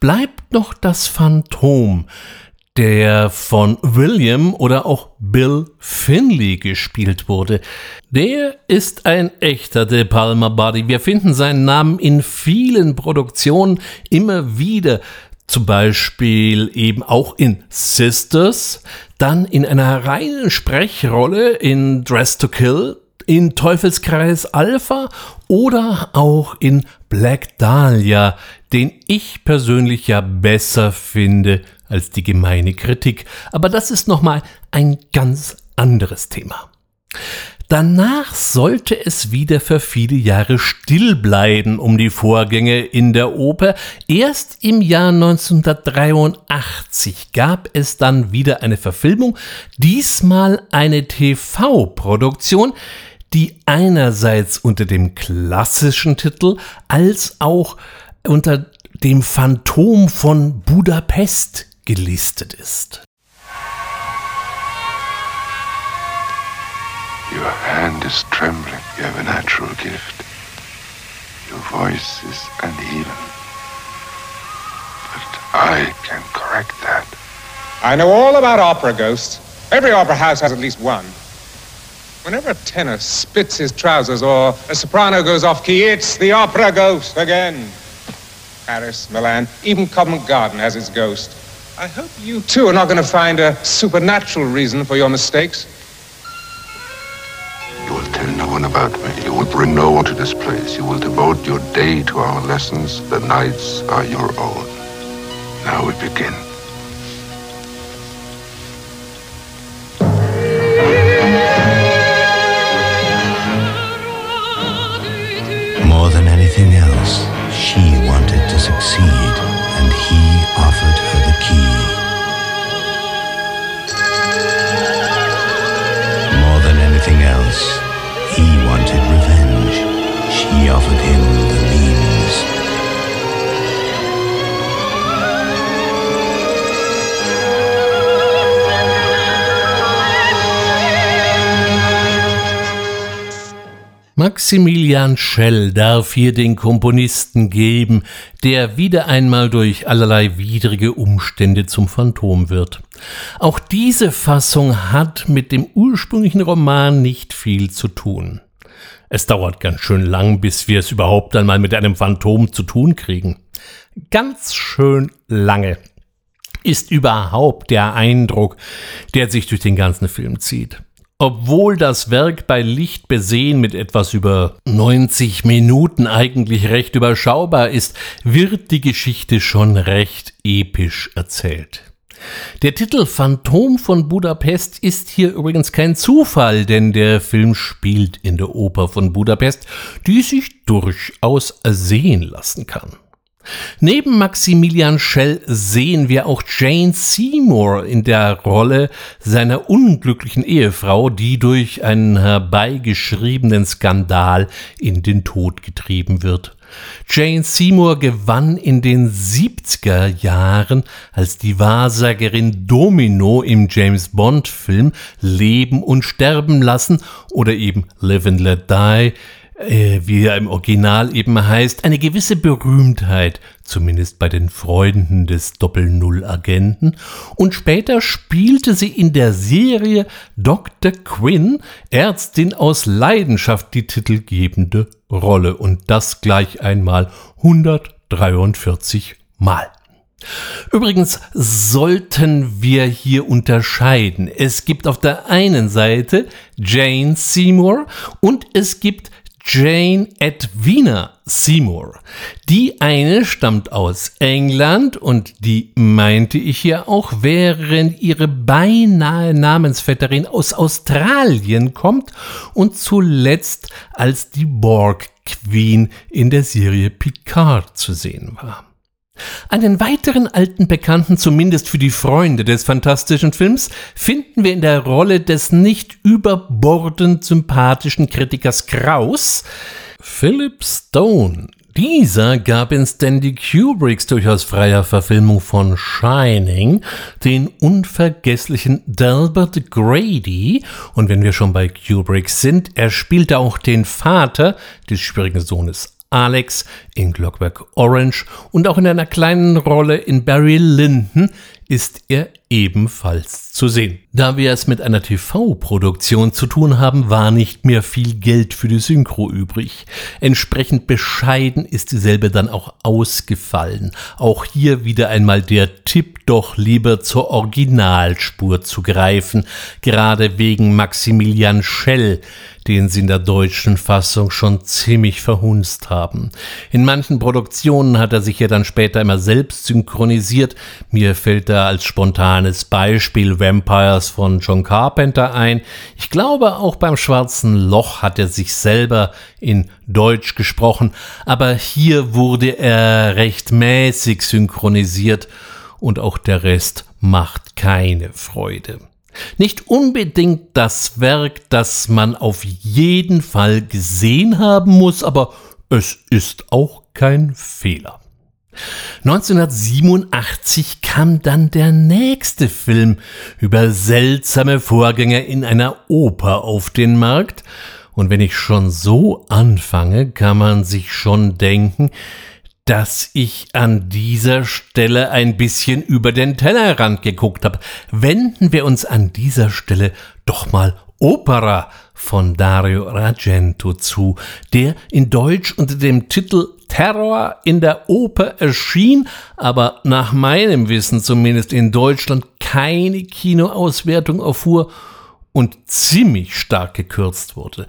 Bleibt noch das Phantom, der von William oder auch Bill Finley gespielt wurde. Der ist ein echter De Palma Body. Wir finden seinen Namen in vielen Produktionen immer wieder. Zum Beispiel eben auch in Sisters, dann in einer reinen Sprechrolle in Dress to Kill, in Teufelskreis Alpha oder auch in Black Dahlia, den ich persönlich ja besser finde als die gemeine Kritik. Aber das ist nochmal ein ganz anderes Thema. Danach sollte es wieder für viele Jahre still bleiben um die Vorgänge in der Oper. Erst im Jahr 1983 gab es dann wieder eine Verfilmung, diesmal eine TV-Produktion, die einerseits unter dem klassischen Titel als auch unter dem Phantom von Budapest gelistet ist. Your hand is trembling. You have a natural gift. Your voice is uneven. But I can correct that. I know all about opera ghosts. Every opera house has at least one. Whenever a tenor spits his trousers or a soprano goes off key, it's the opera ghost again. Paris, Milan, even Covent Garden has its ghost. I hope you too are not going to find a supernatural reason for your mistakes. You will tell no one about me. You will bring no one to this place. You will devote your day to our lessons. The nights are your own. Now we begin. Maximilian Schell darf hier den Komponisten geben, der wieder einmal durch allerlei widrige Umstände zum Phantom wird. Auch diese Fassung hat mit dem ursprünglichen Roman nicht viel zu tun. Es dauert ganz schön lang, bis wir es überhaupt einmal mit einem Phantom zu tun kriegen. Ganz schön lange ist überhaupt der Eindruck, der sich durch den ganzen Film zieht. Obwohl das Werk bei Licht besehen mit etwas über 90 Minuten eigentlich recht überschaubar ist, wird die Geschichte schon recht episch erzählt. Der Titel Phantom von Budapest ist hier übrigens kein Zufall, denn der Film spielt in der Oper von Budapest, die sich durchaus sehen lassen kann. Neben Maximilian Schell sehen wir auch Jane Seymour in der Rolle seiner unglücklichen Ehefrau, die durch einen herbeigeschriebenen Skandal in den Tod getrieben wird. Jane Seymour gewann in den 70er Jahren als die Wahrsagerin Domino im James Bond Film Leben und Sterben lassen oder eben Live and Let Die äh, wie er im Original eben heißt, eine gewisse Berühmtheit, zumindest bei den Freunden des Doppel-Null-Agenten, und später spielte sie in der Serie Dr. Quinn, Ärztin aus Leidenschaft, die titelgebende Rolle, und das gleich einmal 143 Mal. Übrigens sollten wir hier unterscheiden. Es gibt auf der einen Seite Jane Seymour und es gibt Jane Edwina Seymour. Die eine stammt aus England und die meinte ich ja auch, während ihre beinahe Namensvetterin aus Australien kommt und zuletzt als die Borg Queen in der Serie Picard zu sehen war. Einen weiteren alten Bekannten, zumindest für die Freunde des fantastischen Films, finden wir in der Rolle des nicht überbordend sympathischen Kritikers Kraus, Philip Stone. Dieser gab in Stanley Kubricks durchaus freier Verfilmung von Shining den unvergesslichen Delbert Grady. Und wenn wir schon bei Kubrick sind, er spielte auch den Vater des schwierigen Sohnes Alex in Clockwork Orange und auch in einer kleinen Rolle in Barry Lyndon ist er ebenfalls zu sehen. Da wir es mit einer TV-Produktion zu tun haben, war nicht mehr viel Geld für die Synchro übrig. Entsprechend bescheiden ist dieselbe dann auch ausgefallen. Auch hier wieder einmal der Tipp, doch lieber zur Originalspur zu greifen, gerade wegen Maximilian Schell, den sie in der deutschen Fassung schon ziemlich verhunzt haben. In manchen Produktionen hat er sich ja dann später immer selbst synchronisiert. Mir fällt da als spontanes Beispiel Vampires von John Carpenter ein. Ich glaube, auch beim Schwarzen Loch hat er sich selber in Deutsch gesprochen, aber hier wurde er recht mäßig synchronisiert und auch der Rest macht keine Freude. Nicht unbedingt das Werk, das man auf jeden Fall gesehen haben muss, aber es ist auch kein Fehler. 1987 kam dann der nächste Film über seltsame Vorgänge in einer Oper auf den Markt, und wenn ich schon so anfange, kann man sich schon denken, dass ich an dieser Stelle ein bisschen über den Tellerrand geguckt habe. Wenden wir uns an dieser Stelle doch mal Opera von Dario Argento zu, der in Deutsch unter dem Titel Terror in der Oper erschien, aber nach meinem Wissen zumindest in Deutschland keine Kinoauswertung erfuhr und ziemlich stark gekürzt wurde.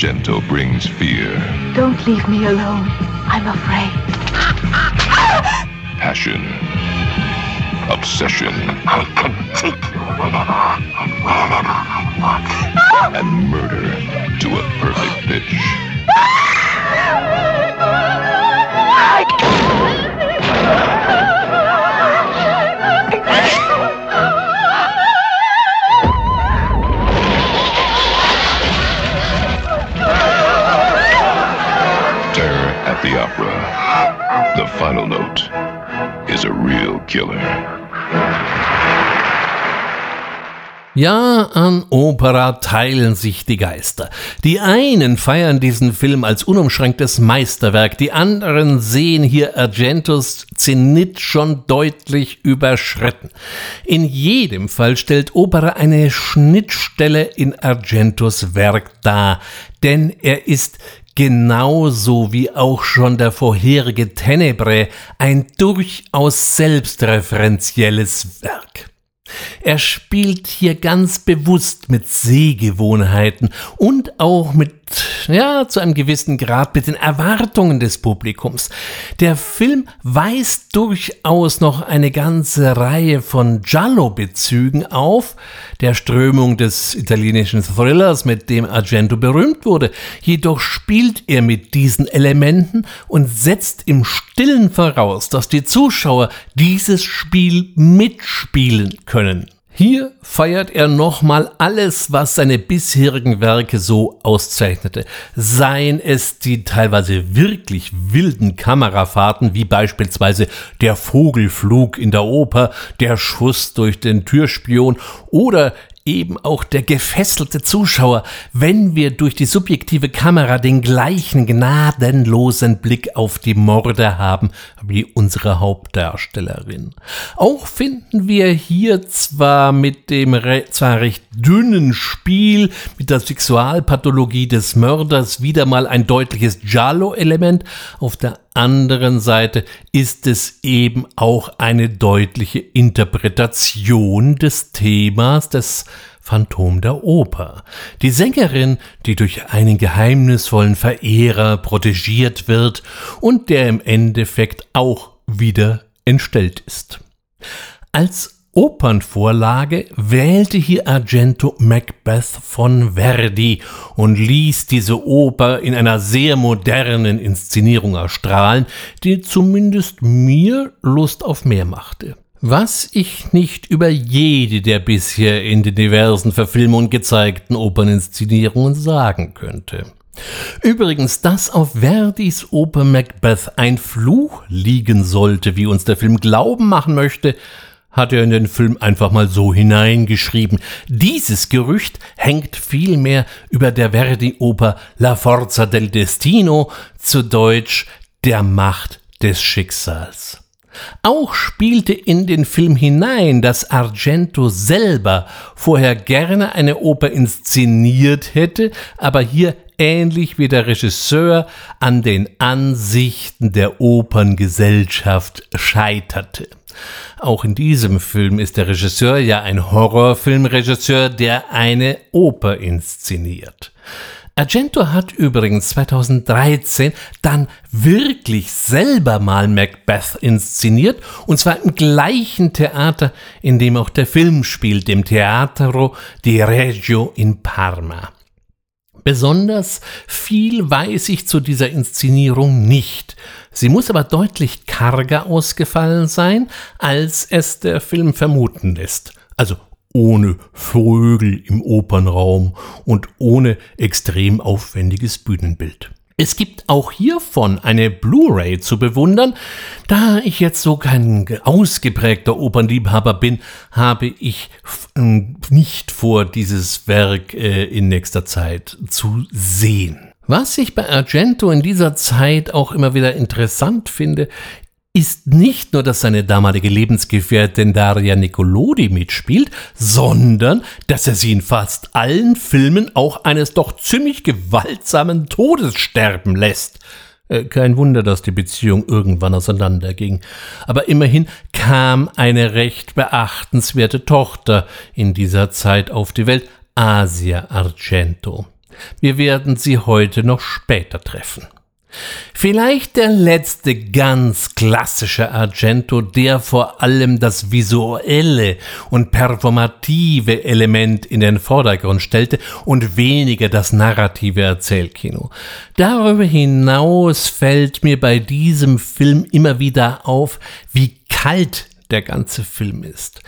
Argento brings fear, Don't leave me alone. I'm afraid. passion, obsession, and murder to a perfect pitch. Ja, an Opera teilen sich die Geister. Die einen feiern diesen Film als unumschränktes Meisterwerk, die anderen sehen hier Argentos Zenit schon deutlich überschritten. In jedem Fall stellt Opera eine Schnittstelle in Argentos Werk dar, denn er ist genauso wie auch schon der vorherige Tenebre ein durchaus selbstreferenzielles Werk. Er spielt hier ganz bewusst mit Sehgewohnheiten und auch mit, ja, zu einem gewissen Grad mit den Erwartungen des Publikums. Der Film weist durchaus noch eine ganze Reihe von Giallo-Bezügen auf, der Strömung des italienischen Thrillers, mit dem Argento berühmt wurde. Jedoch spielt er mit diesen Elementen und setzt im Stillen voraus, dass die Zuschauer dieses Spiel mitspielen können. Hier feiert er nochmal alles, was seine bisherigen Werke so auszeichnete. Seien es die teilweise wirklich wilden Kamerafahrten, wie beispielsweise der Vogelflug in der Oper, der Schuss durch den Türspion oder eben auch der gefesselte Zuschauer, wenn wir durch die subjektive Kamera den gleichen gnadenlosen Blick auf die Morde haben wie unsere Hauptdarstellerin. Auch finden wir hier zwar mit dem re zwar recht dünnen Spiel mit der Sexualpathologie des Mörders wieder mal ein deutliches Giallo-Element, auf der anderen Seite ist es eben auch eine deutliche Interpretation des Themas des Phantom der Oper. Die Sängerin, die durch einen geheimnisvollen Verehrer protegiert wird und der im Endeffekt auch wieder entstellt ist. Als Opernvorlage wählte hier Argento Macbeth von Verdi und ließ diese Oper in einer sehr modernen Inszenierung erstrahlen, die zumindest mir Lust auf mehr machte. Was ich nicht über jede der bisher in den diversen Verfilmungen gezeigten Operninszenierungen sagen könnte. Übrigens, dass auf Verdis Oper Macbeth ein Fluch liegen sollte, wie uns der Film glauben machen möchte, hat er in den Film einfach mal so hineingeschrieben. Dieses Gerücht hängt vielmehr über der Verdi-Oper La Forza del Destino, zu Deutsch Der Macht des Schicksals. Auch spielte in den Film hinein, dass Argento selber vorher gerne eine Oper inszeniert hätte, aber hier ähnlich wie der Regisseur an den Ansichten der Operngesellschaft scheiterte. Auch in diesem Film ist der Regisseur ja ein Horrorfilmregisseur, der eine Oper inszeniert. Argento hat übrigens 2013 dann wirklich selber mal Macbeth inszeniert, und zwar im gleichen Theater, in dem auch der Film spielt, dem Teatro di Reggio in Parma. Besonders viel weiß ich zu dieser Inszenierung nicht. Sie muss aber deutlich karger ausgefallen sein, als es der Film vermuten lässt. Also ohne Vögel im Opernraum und ohne extrem aufwendiges Bühnenbild. Es gibt auch hiervon eine Blu-ray zu bewundern. Da ich jetzt so kein ausgeprägter Opernliebhaber bin, habe ich nicht vor, dieses Werk äh, in nächster Zeit zu sehen. Was ich bei Argento in dieser Zeit auch immer wieder interessant finde, ist nicht nur, dass seine damalige Lebensgefährtin Daria Nicolodi mitspielt, sondern dass er sie in fast allen Filmen auch eines doch ziemlich gewaltsamen Todes sterben lässt. Äh, kein Wunder, dass die Beziehung irgendwann auseinanderging. Aber immerhin kam eine recht beachtenswerte Tochter in dieser Zeit auf die Welt, Asia Argento. Wir werden sie heute noch später treffen. Vielleicht der letzte ganz klassische Argento, der vor allem das visuelle und performative Element in den Vordergrund stellte und weniger das narrative Erzählkino. Darüber hinaus fällt mir bei diesem Film immer wieder auf, wie kalt der ganze Film ist.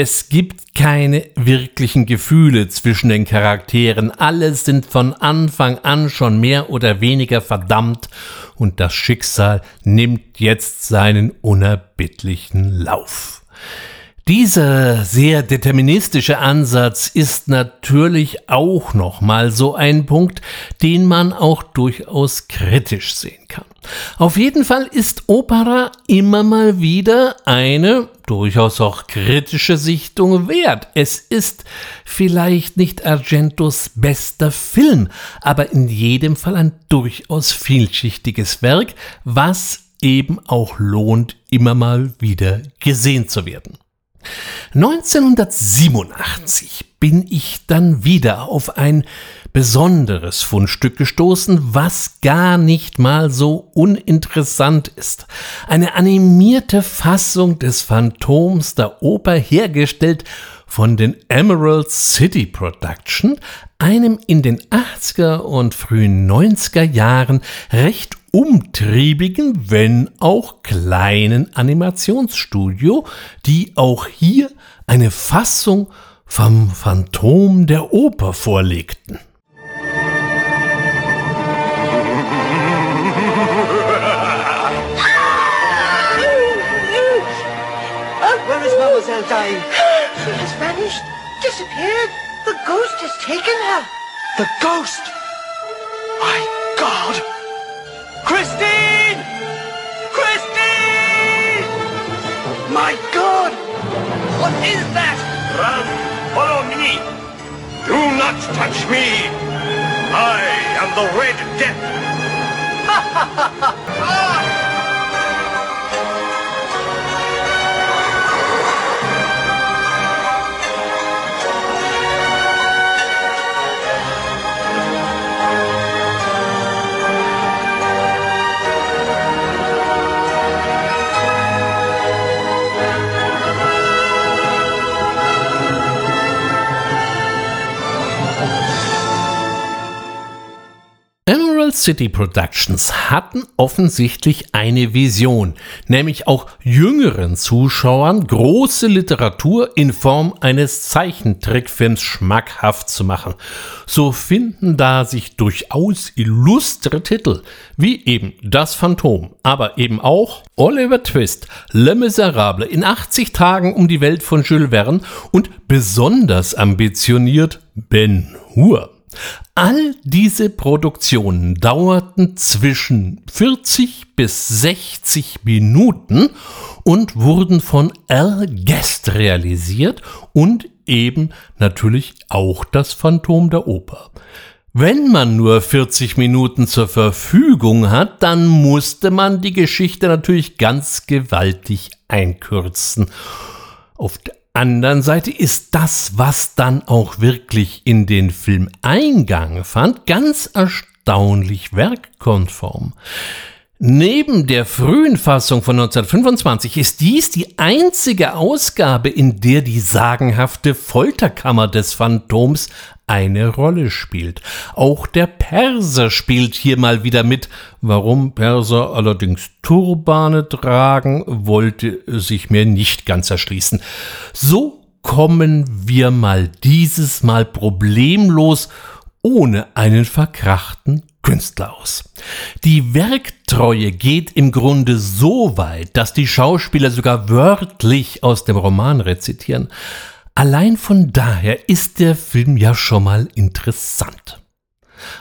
Es gibt keine wirklichen Gefühle zwischen den Charakteren. Alle sind von Anfang an schon mehr oder weniger verdammt und das Schicksal nimmt jetzt seinen unerbittlichen Lauf. Dieser sehr deterministische Ansatz ist natürlich auch nochmal so ein Punkt, den man auch durchaus kritisch sehen kann. Auf jeden Fall ist Opera immer mal wieder eine durchaus auch kritische Sichtung wert. Es ist vielleicht nicht Argentos bester Film, aber in jedem Fall ein durchaus vielschichtiges Werk, was eben auch lohnt, immer mal wieder gesehen zu werden. 1987 bin ich dann wieder auf ein besonderes Fundstück gestoßen, was gar nicht mal so uninteressant ist. Eine animierte Fassung des Phantoms der Oper hergestellt von den Emerald City Production, einem in den 80er und frühen 90er Jahren recht umtriebigen, wenn auch kleinen Animationsstudio, die auch hier eine Fassung vom Phantom der Oper vorlegten. Mademoiselle dying? She has vanished, disappeared. The ghost has taken her. The ghost? My God! Christine! Christine! My God! What is that? Run! Follow me! Do not touch me! I am the Red Death! Ha ha ha ha! City Productions hatten offensichtlich eine Vision, nämlich auch jüngeren Zuschauern große Literatur in Form eines Zeichentrickfilms schmackhaft zu machen. So finden da sich durchaus illustre Titel, wie eben Das Phantom, aber eben auch Oliver Twist, Le Miserable in 80 Tagen um die Welt von Jules Verne und besonders ambitioniert Ben Hur. All diese Produktionen dauerten zwischen 40 bis 60 Minuten und wurden von Al Guest realisiert und eben natürlich auch das Phantom der Oper. Wenn man nur 40 Minuten zur Verfügung hat, dann musste man die Geschichte natürlich ganz gewaltig einkürzen. Auf der anderen Seite ist das, was dann auch wirklich in den Film Eingang fand, ganz erstaunlich werkkonform. Neben der frühen Fassung von 1925 ist dies die einzige Ausgabe, in der die sagenhafte Folterkammer des Phantoms eine Rolle spielt. Auch der Perser spielt hier mal wieder mit. Warum Perser allerdings Turbane tragen, wollte sich mir nicht ganz erschließen. So kommen wir mal dieses Mal problemlos ohne einen verkrachten Künstler aus. Die Werktreue geht im Grunde so weit, dass die Schauspieler sogar wörtlich aus dem Roman rezitieren. Allein von daher ist der Film ja schon mal interessant.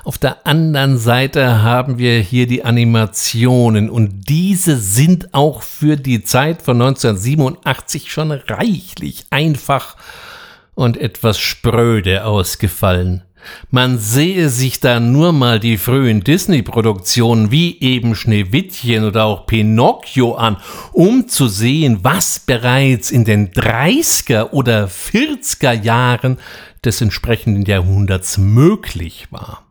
Auf der anderen Seite haben wir hier die Animationen und diese sind auch für die Zeit von 1987 schon reichlich einfach und etwas spröde ausgefallen. Man sehe sich da nur mal die frühen Disney-Produktionen wie eben Schneewittchen oder auch Pinocchio an, um zu sehen, was bereits in den 30er oder 40er Jahren des entsprechenden Jahrhunderts möglich war.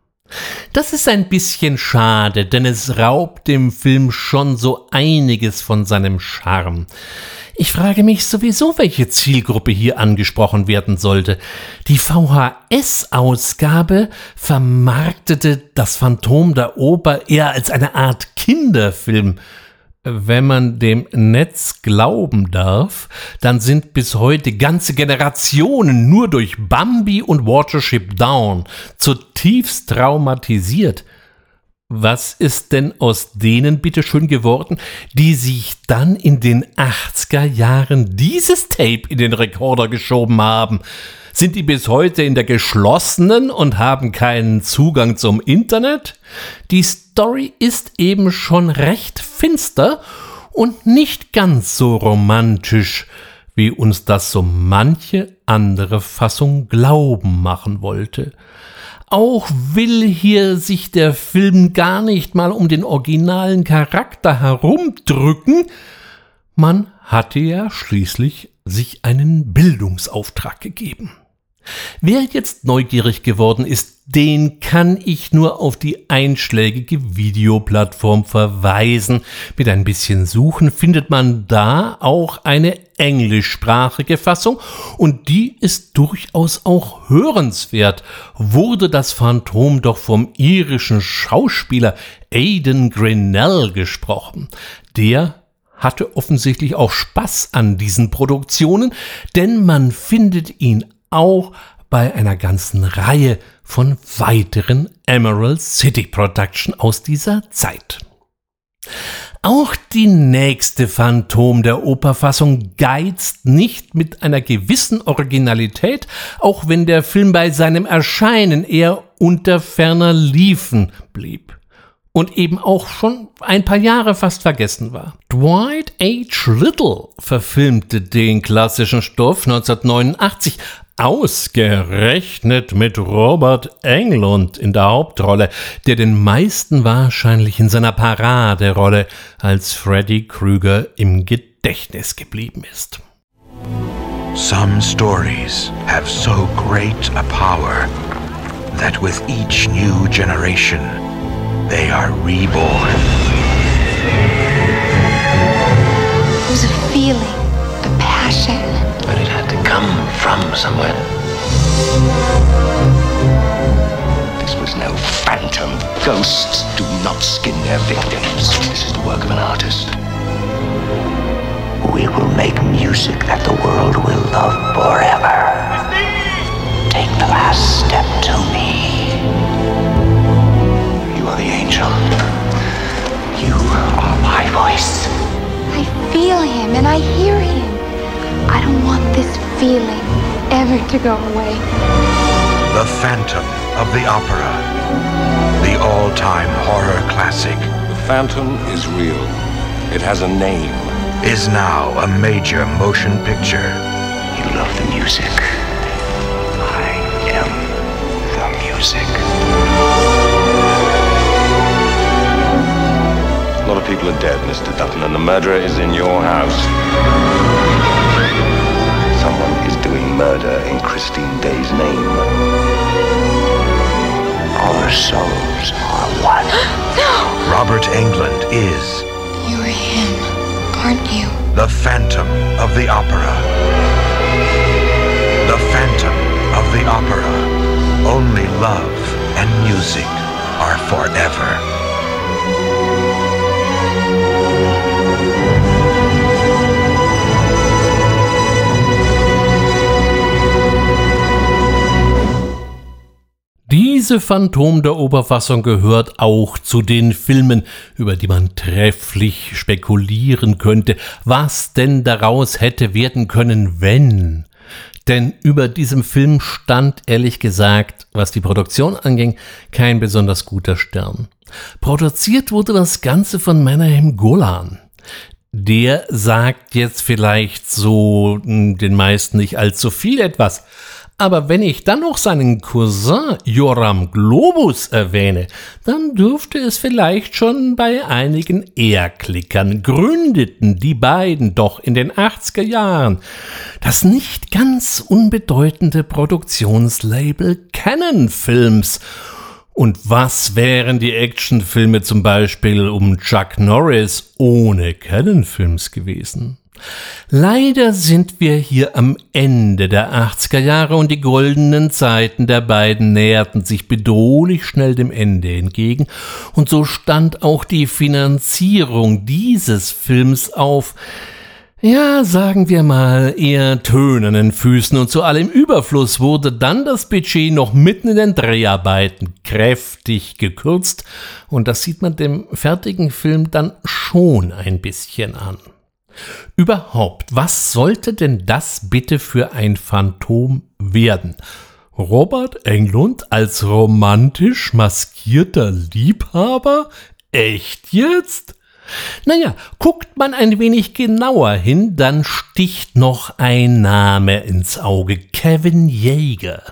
Das ist ein bisschen schade, denn es raubt dem Film schon so einiges von seinem Charme. Ich frage mich sowieso, welche Zielgruppe hier angesprochen werden sollte. Die VHS-Ausgabe vermarktete das Phantom der Oper eher als eine Art Kinderfilm. Wenn man dem Netz glauben darf, dann sind bis heute ganze Generationen nur durch Bambi und Watership Down zutiefst traumatisiert. Was ist denn aus denen bitteschön geworden, die sich dann in den 80er Jahren dieses Tape in den Rekorder geschoben haben? Sind die bis heute in der geschlossenen und haben keinen Zugang zum Internet? Die Story ist eben schon recht finster und nicht ganz so romantisch, wie uns das so manche andere Fassung glauben machen wollte. Auch will hier sich der Film gar nicht mal um den originalen Charakter herumdrücken. Man hatte ja schließlich sich einen Bildungsauftrag gegeben. Wer jetzt neugierig geworden ist, den kann ich nur auf die einschlägige Videoplattform verweisen. Mit ein bisschen Suchen findet man da auch eine englischsprachige Fassung und die ist durchaus auch hörenswert. Wurde das Phantom doch vom irischen Schauspieler Aidan Grinnell gesprochen. Der hatte offensichtlich auch Spaß an diesen Produktionen, denn man findet ihn auch bei einer ganzen Reihe von weiteren Emerald City Production aus dieser Zeit. Auch die nächste Phantom der Operfassung geizt nicht mit einer gewissen Originalität, auch wenn der Film bei seinem Erscheinen eher unter ferner Liefen blieb und eben auch schon ein paar Jahre fast vergessen war. Dwight H. Little verfilmte den klassischen Stoff 1989 Ausgerechnet mit Robert Englund in der Hauptrolle, der den meisten wahrscheinlich in seiner Paraderolle als Freddy Krueger im Gedächtnis geblieben ist. Some stories have so great a power that with each new generation they are reborn. There's a feeling, a passion. Come from somewhere. This was no phantom. Ghosts do not skin their victims. This is the work of an artist. We will make music that the world will love forever. Take the last step to me. You are the angel. You are my voice. I feel him and I hear him. I don't want this feeling ever to go away. The Phantom of the Opera. The all-time horror classic. The Phantom is real. It has a name. Is now a major motion picture. You love the music. I am the music. A lot of people are dead, Mr. Dutton, and the murderer is in your house murder in Christine Day's name. Our souls are one. no! Robert England is. You're him, aren't you? The Phantom of the Opera. The Phantom of the Opera. Only love and music are forever. Diese Phantom der Oberfassung gehört auch zu den Filmen, über die man trefflich spekulieren könnte, was denn daraus hätte werden können, wenn. Denn über diesem Film stand ehrlich gesagt, was die Produktion anging, kein besonders guter Stern. Produziert wurde das Ganze von Menahem Golan. Der sagt jetzt vielleicht so hm, den meisten nicht allzu viel etwas, aber wenn ich dann noch seinen Cousin Joram Globus erwähne, dann dürfte es vielleicht schon bei einigen Ehrklickern gründeten die beiden doch in den 80er Jahren das nicht ganz unbedeutende Produktionslabel Canon Films und was wären die Actionfilme zum Beispiel um Chuck Norris ohne Canon Films gewesen? Leider sind wir hier am Ende der 80er Jahre und die goldenen Zeiten der beiden näherten sich bedrohlich schnell dem Ende entgegen. Und so stand auch die Finanzierung dieses Films auf, ja, sagen wir mal, eher tönernen Füßen. Und zu allem Überfluss wurde dann das Budget noch mitten in den Dreharbeiten kräftig gekürzt. Und das sieht man dem fertigen Film dann schon ein bisschen an. Überhaupt, was sollte denn das bitte für ein Phantom werden? Robert Englund als romantisch maskierter Liebhaber? Echt jetzt? Naja, guckt man ein wenig genauer hin, dann sticht noch ein Name ins Auge, Kevin Jäger.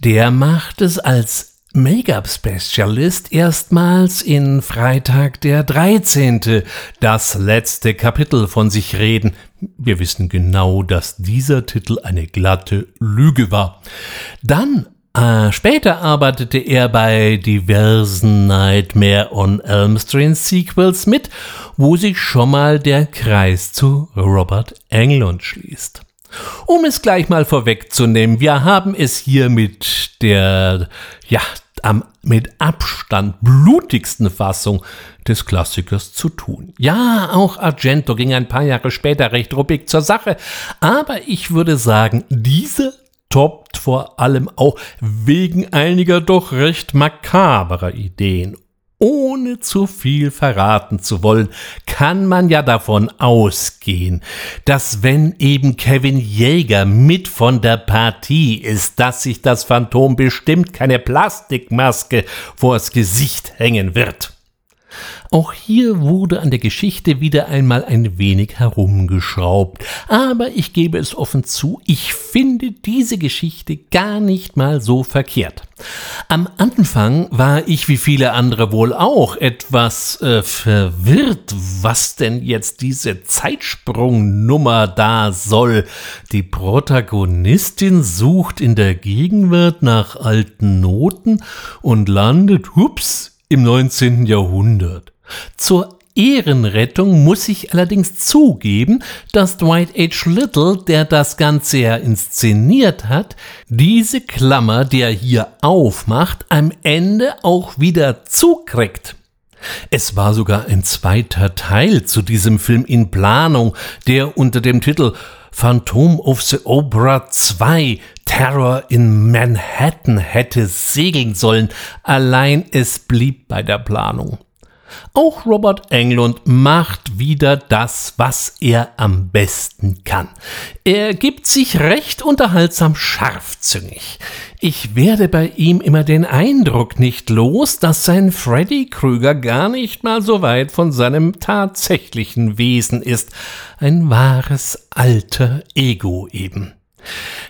Der macht es als Make-up-Specialist erstmals in Freitag der 13. das letzte Kapitel von sich reden. Wir wissen genau, dass dieser Titel eine glatte Lüge war. Dann äh, später arbeitete er bei diversen Nightmare on Elm Street Sequels mit, wo sich schon mal der Kreis zu Robert Englund schließt. Um es gleich mal vorwegzunehmen, wir haben es hier mit der, ja, am mit Abstand blutigsten Fassung des Klassikers zu tun. Ja, auch Argento ging ein paar Jahre später recht ruppig zur Sache, aber ich würde sagen, diese toppt vor allem auch wegen einiger doch recht makaberer Ideen ohne zu viel verraten zu wollen, kann man ja davon ausgehen, dass wenn eben Kevin Jäger mit von der Partie ist, dass sich das Phantom bestimmt keine Plastikmaske vors Gesicht hängen wird. Auch hier wurde an der Geschichte wieder einmal ein wenig herumgeschraubt, aber ich gebe es offen zu, ich finde diese Geschichte gar nicht mal so verkehrt. Am Anfang war ich wie viele andere wohl auch etwas äh, verwirrt, was denn jetzt diese Zeitsprungnummer da soll. Die Protagonistin sucht in der Gegenwart nach alten Noten und landet, hups, im 19. Jahrhundert. Zur Ehrenrettung muss ich allerdings zugeben, dass Dwight H. Little, der das Ganze ja inszeniert hat, diese Klammer, die er hier aufmacht, am Ende auch wieder zukriegt. Es war sogar ein zweiter Teil zu diesem Film in Planung, der unter dem Titel Phantom of the Opera 2 Terror in Manhattan hätte segeln sollen, allein es blieb bei der Planung. Auch Robert Englund macht wieder das, was er am besten kann. Er gibt sich recht unterhaltsam scharfzüngig. Ich werde bei ihm immer den Eindruck nicht los, dass sein Freddy Krüger gar nicht mal so weit von seinem tatsächlichen Wesen ist. Ein wahres alter Ego eben.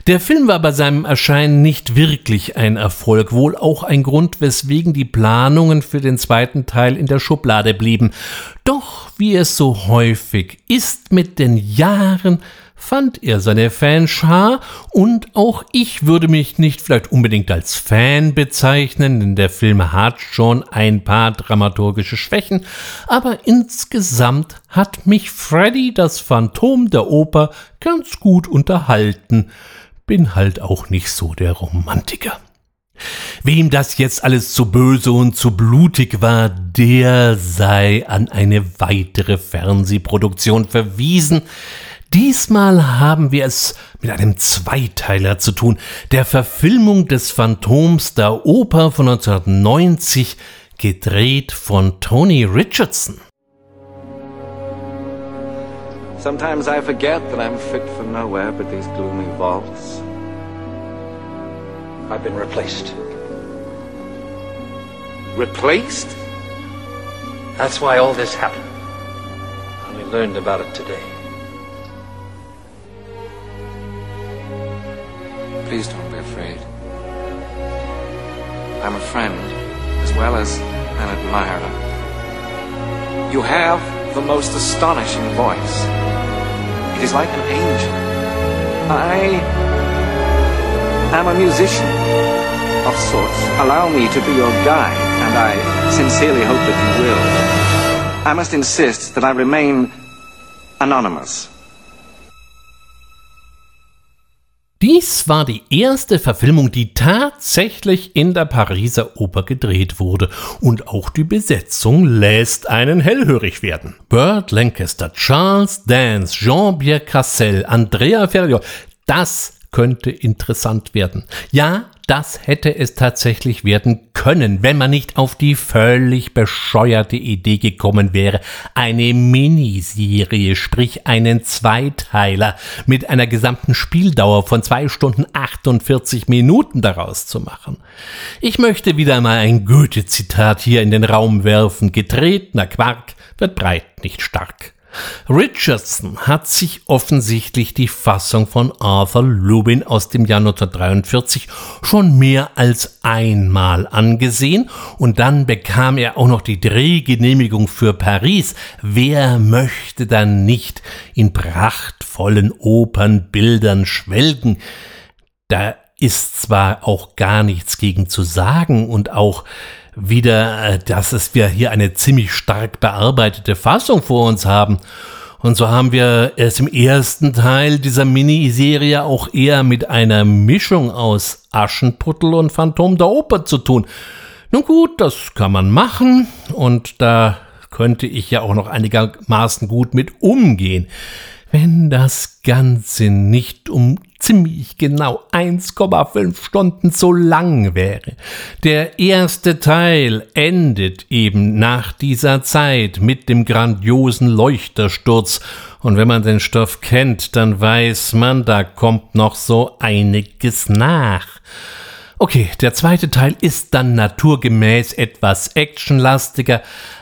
Der Film war bei seinem Erscheinen nicht wirklich ein Erfolg, wohl auch ein Grund, weswegen die Planungen für den zweiten Teil in der Schublade blieben. Doch, wie es so häufig ist mit den Jahren, fand er seine Fanschar und auch ich würde mich nicht vielleicht unbedingt als Fan bezeichnen, denn der Film hat schon ein paar dramaturgische Schwächen, aber insgesamt hat mich Freddy, das Phantom der Oper, ganz gut unterhalten. Bin halt auch nicht so der Romantiker. Wem das jetzt alles zu böse und zu blutig war, der sei an eine weitere Fernsehproduktion verwiesen, Diesmal haben wir es mit einem Zweiteiler zu tun, der Verfilmung des Phantoms der Oper von 1990, gedreht von Tony Richardson. Sometimes I forget that I'm fit for nowhere but these gloomy vaults. I've been replaced. Replaced? That's why all this happened. I only learned about it today. Please don't be afraid. I'm a friend as well as an admirer. You have the most astonishing voice. It is like an angel. I am a musician of sorts. Allow me to be your guide, and I sincerely hope that you will. I must insist that I remain anonymous. Dies war die erste Verfilmung, die tatsächlich in der Pariser Oper gedreht wurde und auch die Besetzung lässt einen hellhörig werden. Burt Lancaster, Charles Dance, Jean-Pierre Cassel, Andrea Ferriol, das könnte interessant werden. Ja, das hätte es tatsächlich werden können, wenn man nicht auf die völlig bescheuerte Idee gekommen wäre, eine Miniserie, sprich einen Zweiteiler mit einer gesamten Spieldauer von zwei Stunden 48 Minuten daraus zu machen. Ich möchte wieder mal ein Goethe-Zitat hier in den Raum werfen. Getretener Quark wird breit nicht stark. Richardson hat sich offensichtlich die Fassung von Arthur Lubin aus dem Jahr 1943 schon mehr als einmal angesehen und dann bekam er auch noch die Drehgenehmigung für Paris. Wer möchte dann nicht in prachtvollen Opernbildern schwelgen? Da ist zwar auch gar nichts gegen zu sagen und auch wieder, äh, dass es wir hier eine ziemlich stark bearbeitete Fassung vor uns haben. Und so haben wir es im ersten Teil dieser Miniserie auch eher mit einer Mischung aus Aschenputtel und Phantom der Oper zu tun. Nun gut, das kann man machen und da könnte ich ja auch noch einigermaßen gut mit umgehen. Wenn das Ganze nicht um ziemlich genau 1,5 Stunden so lang wäre. Der erste Teil endet eben nach dieser Zeit mit dem grandiosen Leuchtersturz, und wenn man den Stoff kennt, dann weiß man, da kommt noch so einiges nach. Okay, der zweite Teil ist dann naturgemäß etwas actionlastiger,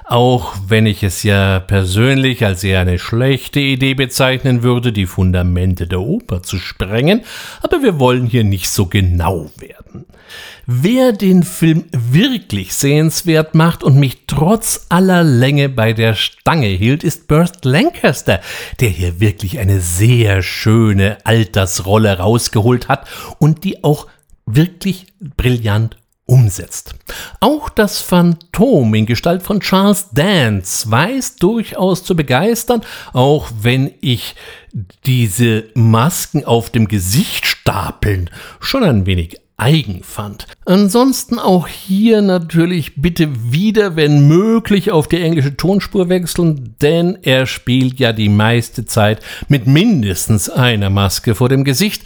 auch wenn ich es ja persönlich als eher eine schlechte Idee bezeichnen würde, die Fundamente der Oper zu sprengen, aber wir wollen hier nicht so genau werden. Wer den Film wirklich sehenswert macht und mich trotz aller Länge bei der Stange hielt, ist Burt Lancaster, der hier wirklich eine sehr schöne Altersrolle rausgeholt hat und die auch wirklich brillant umsetzt. Auch das Phantom in Gestalt von Charles Dance weiß durchaus zu begeistern, auch wenn ich diese Masken auf dem Gesicht stapeln schon ein wenig eigen fand. Ansonsten auch hier natürlich bitte wieder, wenn möglich, auf die englische Tonspur wechseln, denn er spielt ja die meiste Zeit mit mindestens einer Maske vor dem Gesicht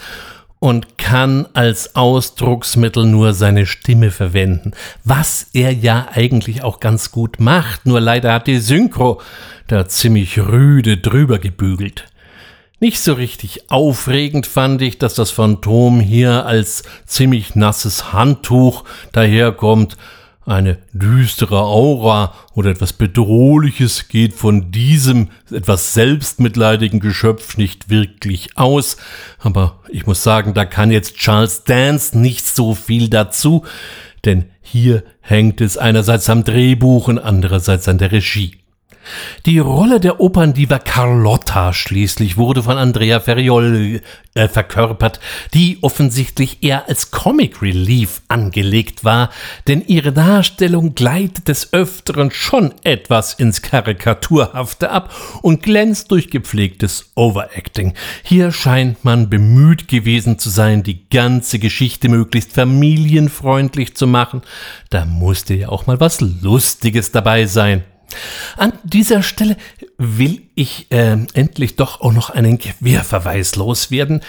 und kann als Ausdrucksmittel nur seine Stimme verwenden, was er ja eigentlich auch ganz gut macht, nur leider hat die Synchro da ziemlich rüde drüber gebügelt. Nicht so richtig aufregend fand ich, dass das Phantom hier als ziemlich nasses Handtuch daherkommt, eine düstere Aura oder etwas Bedrohliches geht von diesem etwas selbstmitleidigen Geschöpf nicht wirklich aus. Aber ich muss sagen, da kann jetzt Charles Dance nicht so viel dazu, denn hier hängt es einerseits am Drehbuch und andererseits an der Regie. Die Rolle der Operndiva Carlotta schließlich wurde von Andrea Ferriol äh, verkörpert, die offensichtlich eher als Comic Relief angelegt war, denn ihre Darstellung gleitet des Öfteren schon etwas ins Karikaturhafte ab und glänzt durch gepflegtes Overacting. Hier scheint man bemüht gewesen zu sein, die ganze Geschichte möglichst familienfreundlich zu machen. Da musste ja auch mal was Lustiges dabei sein. An dieser Stelle will ich äh, endlich doch auch noch einen Querverweis loswerden,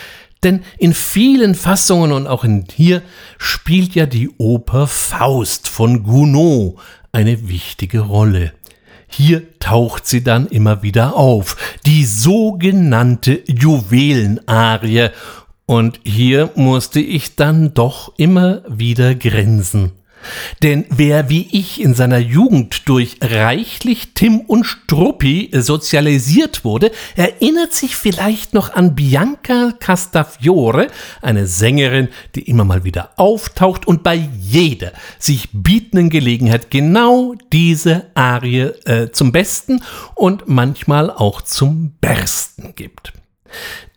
denn in vielen Fassungen und auch in hier spielt ja die Oper Faust von Gounod eine wichtige Rolle. Hier taucht sie dann immer wieder auf, die sogenannte Juwelenarie, und hier musste ich dann doch immer wieder grinsen. Denn wer wie ich in seiner Jugend durch reichlich Tim und Struppi sozialisiert wurde, erinnert sich vielleicht noch an Bianca Castafiore, eine Sängerin, die immer mal wieder auftaucht und bei jeder sich bietenden Gelegenheit genau diese Arie äh, zum Besten und manchmal auch zum Bersten gibt.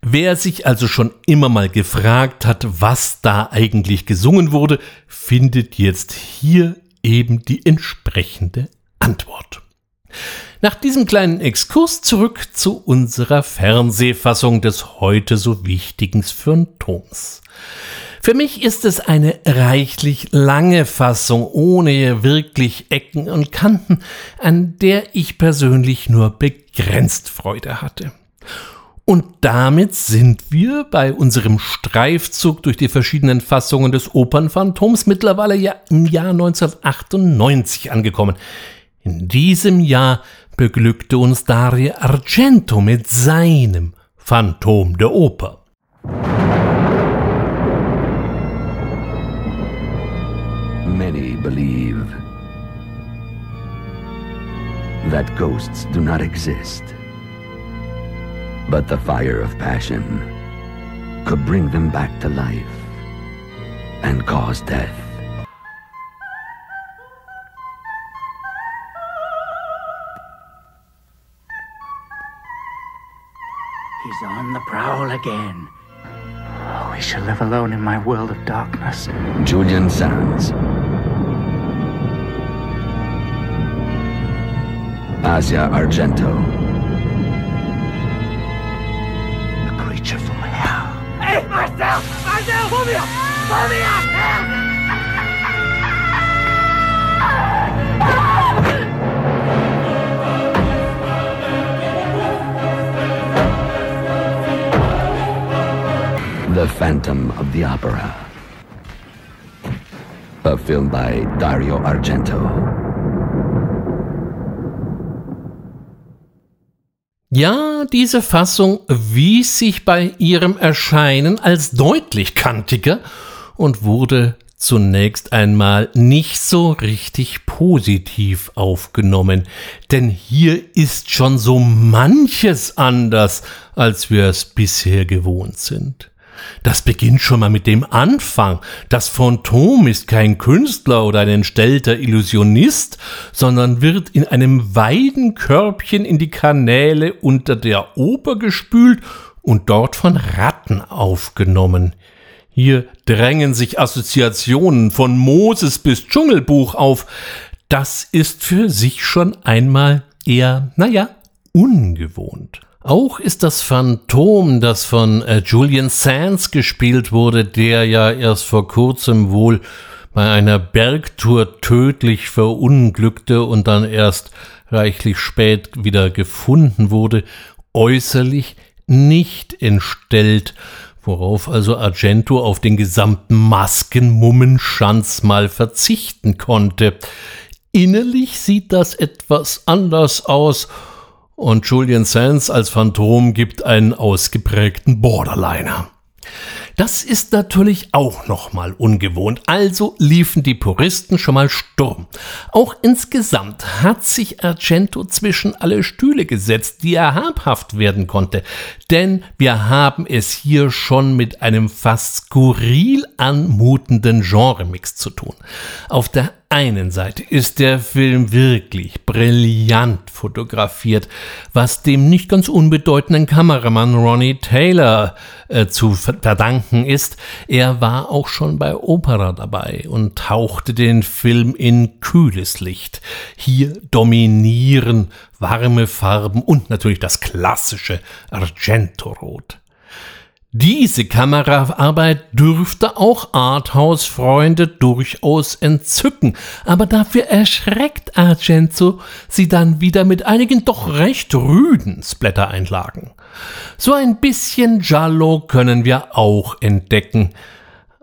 Wer sich also schon immer mal gefragt hat, was da eigentlich gesungen wurde, findet jetzt hier eben die entsprechende Antwort. Nach diesem kleinen Exkurs zurück zu unserer Fernsehfassung des heute so wichtigen Phantoms. Für mich ist es eine reichlich lange Fassung ohne wirklich Ecken und Kanten, an der ich persönlich nur begrenzt Freude hatte. Und damit sind wir bei unserem Streifzug durch die verschiedenen Fassungen des Opernphantoms mittlerweile ja im Jahr 1998 angekommen. In diesem Jahr beglückte uns Dario Argento mit seinem Phantom der Oper. Many believe that ghosts do not exist. But the fire of passion could bring them back to life and cause death. He's on the prowl again. Oh, we shall live alone in my world of darkness. Julian Sands. Asia Argento. Marcel! Marcel, pull me up! Pull me up! The Phantom of the Opera. A film by Dario Argento. Ja, diese Fassung wies sich bei ihrem Erscheinen als deutlich kantiger und wurde zunächst einmal nicht so richtig positiv aufgenommen, denn hier ist schon so manches anders, als wir es bisher gewohnt sind. Das beginnt schon mal mit dem Anfang. Das Phantom ist kein Künstler oder ein entstellter Illusionist, sondern wird in einem Weidenkörbchen in die Kanäle unter der Oper gespült und dort von Ratten aufgenommen. Hier drängen sich Assoziationen von Moses bis Dschungelbuch auf. Das ist für sich schon einmal eher, naja, ungewohnt. Auch ist das Phantom, das von äh, Julian Sands gespielt wurde, der ja erst vor kurzem wohl bei einer Bergtour tödlich verunglückte und dann erst reichlich spät wieder gefunden wurde, äußerlich nicht entstellt, worauf also Argento auf den gesamten Maskenmummenschanz mal verzichten konnte. Innerlich sieht das etwas anders aus und Julian Sands als Phantom gibt einen ausgeprägten Borderliner. Das ist natürlich auch nochmal ungewohnt, also liefen die Puristen schon mal Sturm. Auch insgesamt hat sich Argento zwischen alle Stühle gesetzt, die er habhaft werden konnte, denn wir haben es hier schon mit einem fast skurril anmutenden Genremix zu tun. Auf der einen Seite ist der Film wirklich brillant fotografiert, was dem nicht ganz unbedeutenden Kameramann Ronnie Taylor äh, zu verdanken ist. Er war auch schon bei Opera dabei und tauchte den Film in kühles Licht. Hier dominieren warme Farben und natürlich das klassische Argento-Rot. Diese Kameraarbeit dürfte auch Arthouse-Freunde durchaus entzücken, aber dafür erschreckt Argento sie dann wieder mit einigen doch recht rüden Splatter-Einlagen. So ein bisschen Giallo können wir auch entdecken,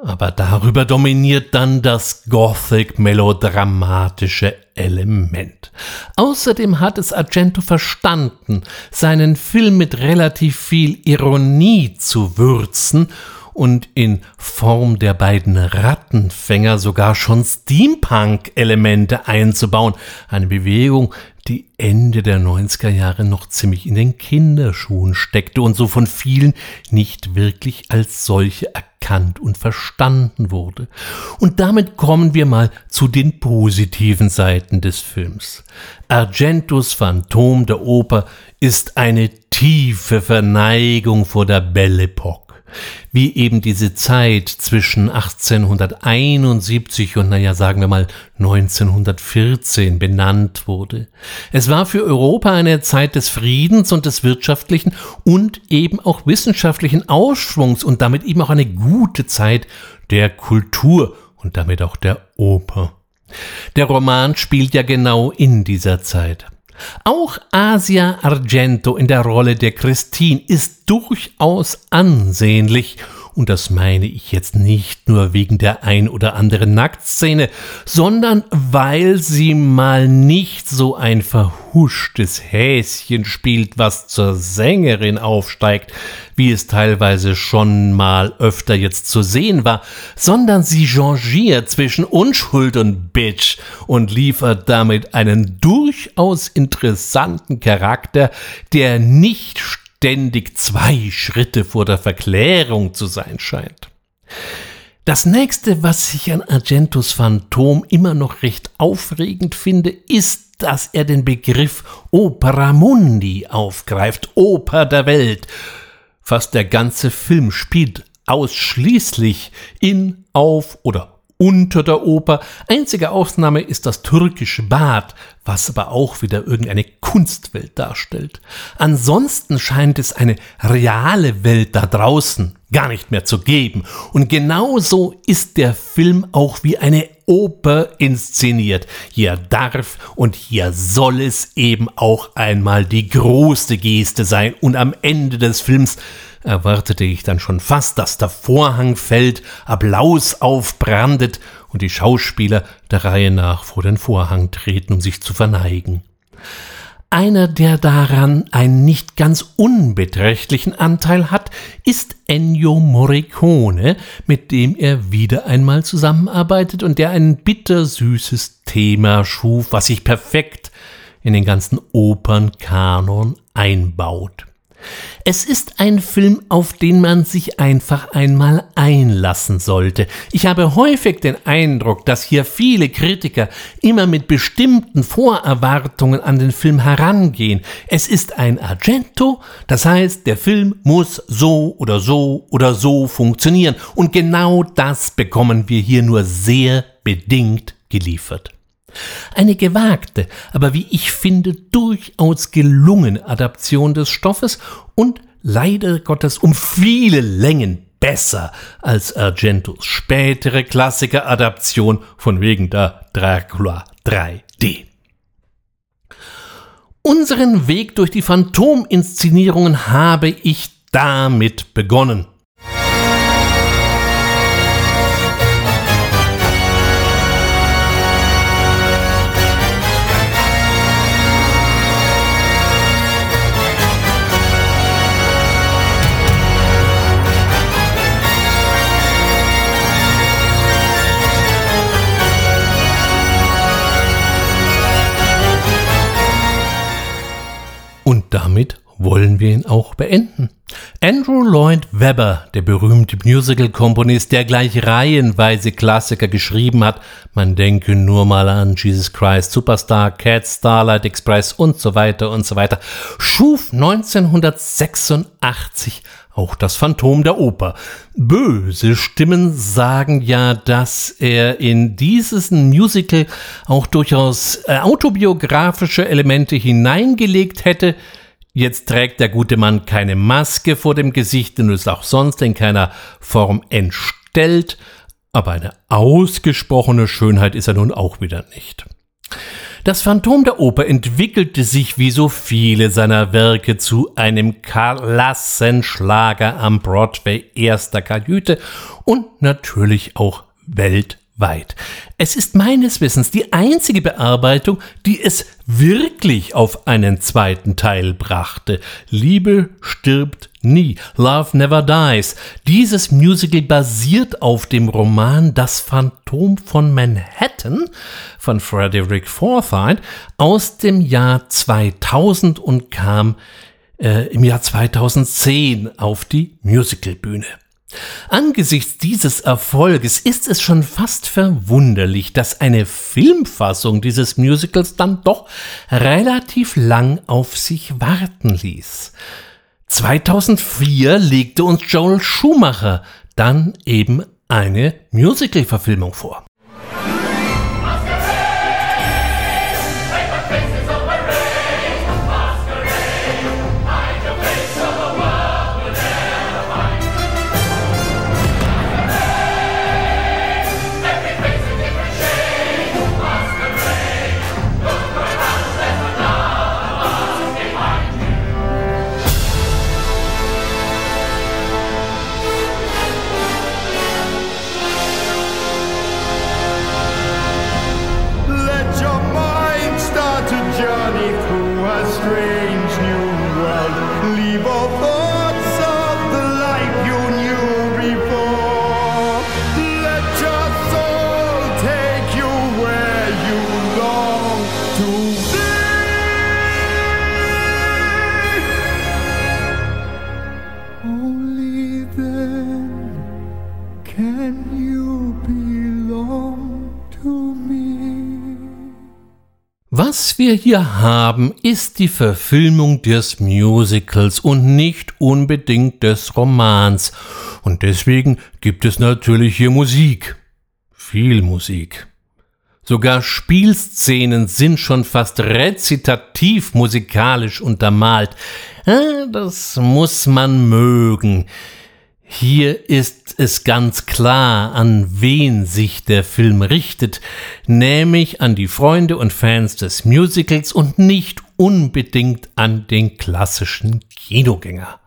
Aber darüber dominiert dann das Gothic-melodramatische Element. Außerdem hat es Argento verstanden, seinen Film mit relativ viel Ironie zu würzen und in Form der beiden Rattenfänger sogar schon Steampunk-Elemente einzubauen. Eine Bewegung, die Ende der 90er Jahre noch ziemlich in den Kinderschuhen steckte und so von vielen nicht wirklich als solche erkannt und verstanden wurde. Und damit kommen wir mal zu den positiven Seiten des Films. Argentos Phantom der Oper ist eine tiefe Verneigung vor der Belle Epoque wie eben diese Zeit zwischen 1871 und naja, sagen wir mal 1914 benannt wurde. Es war für Europa eine Zeit des Friedens und des wirtschaftlichen und eben auch wissenschaftlichen Ausschwungs und damit eben auch eine gute Zeit der Kultur und damit auch der Oper. Der Roman spielt ja genau in dieser Zeit. Auch Asia Argento in der Rolle der Christine ist durchaus ansehnlich und das meine ich jetzt nicht nur wegen der ein oder anderen Nacktszene, sondern weil sie mal nicht so ein verhuschtes Häschen spielt, was zur Sängerin aufsteigt, wie es teilweise schon mal öfter jetzt zu sehen war, sondern sie changiert zwischen Unschuld und Bitch und liefert damit einen durchaus interessanten Charakter, der nicht ständig zwei Schritte vor der Verklärung zu sein scheint. Das nächste, was ich an Argentos Phantom immer noch recht aufregend finde, ist, dass er den Begriff Opera Mundi aufgreift, Oper der Welt. Fast der ganze Film spielt ausschließlich in, auf oder unter der Oper. Einzige Ausnahme ist das türkische Bad, was aber auch wieder irgendeine Kunstwelt darstellt. Ansonsten scheint es eine reale Welt da draußen gar nicht mehr zu geben. Und genauso ist der Film auch wie eine Oper inszeniert. Hier darf und hier soll es eben auch einmal die große Geste sein. Und am Ende des Films erwartete ich dann schon fast, dass der Vorhang fällt, Applaus aufbrandet und die Schauspieler der Reihe nach vor den Vorhang treten, um sich zu verneigen. Einer, der daran einen nicht ganz unbeträchtlichen Anteil hat, ist Ennio Morricone, mit dem er wieder einmal zusammenarbeitet und der ein bittersüßes Thema schuf, was sich perfekt in den ganzen Opernkanon einbaut. Es ist ein Film, auf den man sich einfach einmal einlassen sollte. Ich habe häufig den Eindruck, dass hier viele Kritiker immer mit bestimmten Vorerwartungen an den Film herangehen. Es ist ein Argento, das heißt, der Film muss so oder so oder so funktionieren. Und genau das bekommen wir hier nur sehr bedingt geliefert. Eine gewagte, aber wie ich finde durchaus gelungene Adaption des Stoffes und leider Gottes um viele Längen besser als Argentos spätere Klassiker-Adaption von wegen der Dracula 3D. Unseren Weg durch die Phantominszenierungen habe ich damit begonnen. Und damit wollen wir ihn auch beenden. Andrew Lloyd Webber, der berühmte Musical-Komponist, der gleich reihenweise Klassiker geschrieben hat, man denke nur mal an Jesus Christ Superstar, Cats, Starlight Express und so weiter und so weiter, schuf 1986 auch das Phantom der Oper. Böse Stimmen sagen ja, dass er in dieses Musical auch durchaus äh, autobiografische Elemente hineingelegt hätte. Jetzt trägt der gute Mann keine Maske vor dem Gesicht und ist auch sonst in keiner Form entstellt, aber eine ausgesprochene Schönheit ist er nun auch wieder nicht. Das Phantom der Oper entwickelte sich wie so viele seiner Werke zu einem Klassenschlager am Broadway erster Kajüte und natürlich auch weltweit. Es ist meines Wissens die einzige Bearbeitung, die es wirklich auf einen zweiten Teil brachte. Liebe stirbt nie. Love Never Dies. Dieses Musical basiert auf dem Roman Das Phantom von Manhattan von Frederick Forsyth aus dem Jahr 2000 und kam äh, im Jahr 2010 auf die Musicalbühne. Angesichts dieses Erfolges ist es schon fast verwunderlich, dass eine Filmfassung dieses Musicals dann doch relativ lang auf sich warten ließ. 2004 legte uns Joel Schumacher dann eben eine Musical-Verfilmung vor. Wir hier haben, ist die Verfilmung des Musicals und nicht unbedingt des Romans. Und deswegen gibt es natürlich hier Musik. Viel Musik. Sogar Spielszenen sind schon fast rezitativ musikalisch untermalt. Das muss man mögen. Hier ist es ganz klar, an wen sich der Film richtet, nämlich an die Freunde und Fans des Musicals und nicht unbedingt an den klassischen Kinogänger.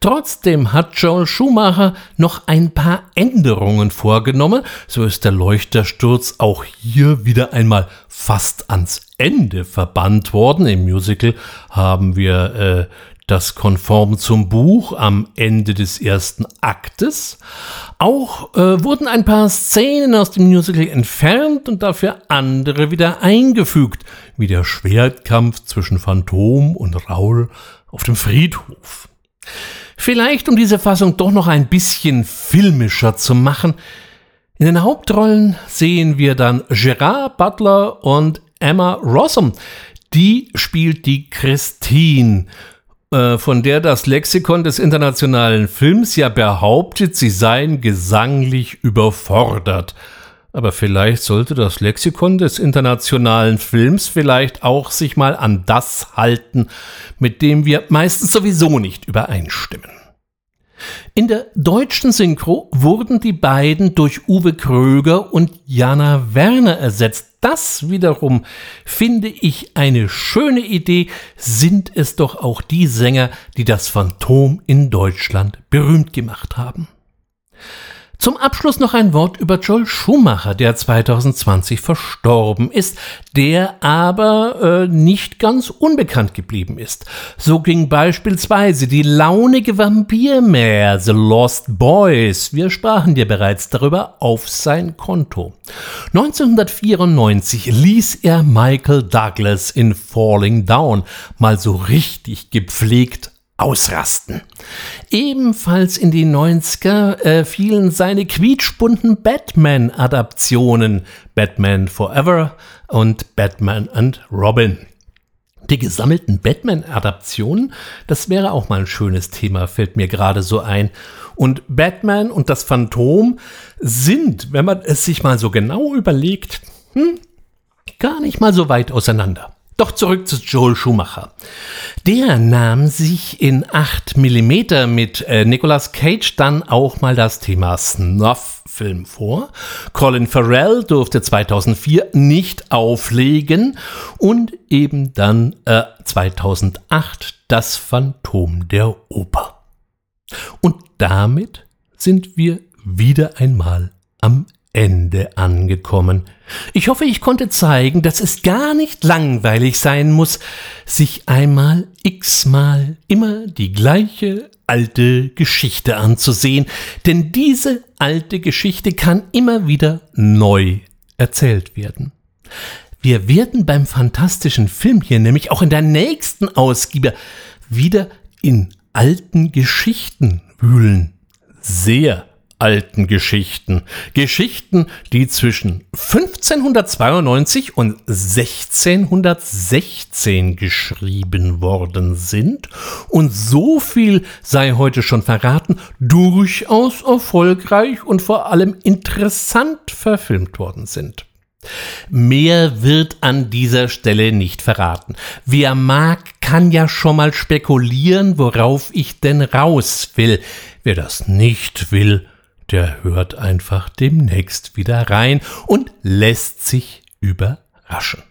Trotzdem hat Joel Schumacher noch ein paar Änderungen vorgenommen, so ist der Leuchtersturz auch hier wieder einmal fast ans Ende verbannt worden. Im Musical haben wir äh, das konform zum Buch am Ende des ersten Aktes. Auch äh, wurden ein paar Szenen aus dem Musical entfernt und dafür andere wieder eingefügt, wie der Schwertkampf zwischen Phantom und Raul auf dem Friedhof. Vielleicht, um diese Fassung doch noch ein bisschen filmischer zu machen, in den Hauptrollen sehen wir dann Gerard Butler und Emma Rossum. Die spielt die Christine von der das Lexikon des internationalen Films ja behauptet, sie seien gesanglich überfordert. Aber vielleicht sollte das Lexikon des internationalen Films vielleicht auch sich mal an das halten, mit dem wir meistens sowieso nicht übereinstimmen. In der deutschen Synchro wurden die beiden durch Uwe Kröger und Jana Werner ersetzt. Das wiederum finde ich eine schöne Idee, sind es doch auch die Sänger, die das Phantom in Deutschland berühmt gemacht haben. Zum Abschluss noch ein Wort über Joel Schumacher, der 2020 verstorben ist, der aber äh, nicht ganz unbekannt geblieben ist. So ging beispielsweise die launige Vampirmär The Lost Boys, wir sprachen dir bereits darüber, auf sein Konto. 1994 ließ er Michael Douglas in Falling Down mal so richtig gepflegt ausrasten. Ebenfalls in die 90er äh, fielen seine quietschbunten Batman-Adaptionen Batman Forever und Batman and Robin. Die gesammelten Batman-Adaptionen, das wäre auch mal ein schönes Thema, fällt mir gerade so ein. Und Batman und das Phantom sind, wenn man es sich mal so genau überlegt, hm, gar nicht mal so weit auseinander. Doch zurück zu Joel Schumacher. Der nahm sich in 8 mm mit äh, Nicolas Cage dann auch mal das Thema Snuff-Film vor. Colin Farrell durfte 2004 nicht auflegen und eben dann äh, 2008 das Phantom der Oper. Und damit sind wir wieder einmal am Ende angekommen. Ich hoffe, ich konnte zeigen, dass es gar nicht langweilig sein muss, sich einmal x-mal immer die gleiche alte Geschichte anzusehen, denn diese alte Geschichte kann immer wieder neu erzählt werden. Wir werden beim fantastischen Film hier nämlich auch in der nächsten Ausgabe wieder in alten Geschichten wühlen. Sehr alten Geschichten. Geschichten, die zwischen 1592 und 1616 geschrieben worden sind und so viel sei heute schon verraten, durchaus erfolgreich und vor allem interessant verfilmt worden sind. Mehr wird an dieser Stelle nicht verraten. Wer mag, kann ja schon mal spekulieren, worauf ich denn raus will. Wer das nicht will, der hört einfach demnächst wieder rein und lässt sich überraschen.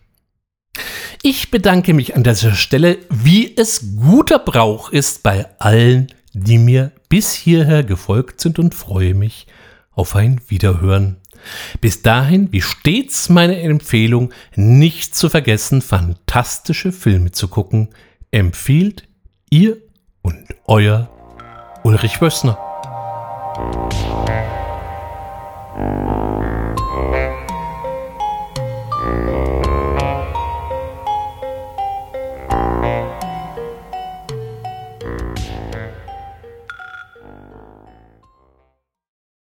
Ich bedanke mich an dieser Stelle, wie es guter Brauch ist, bei allen, die mir bis hierher gefolgt sind und freue mich auf ein Wiederhören. Bis dahin, wie stets meine Empfehlung, nicht zu vergessen, fantastische Filme zu gucken, empfiehlt ihr und euer Ulrich Wössner. Thank you.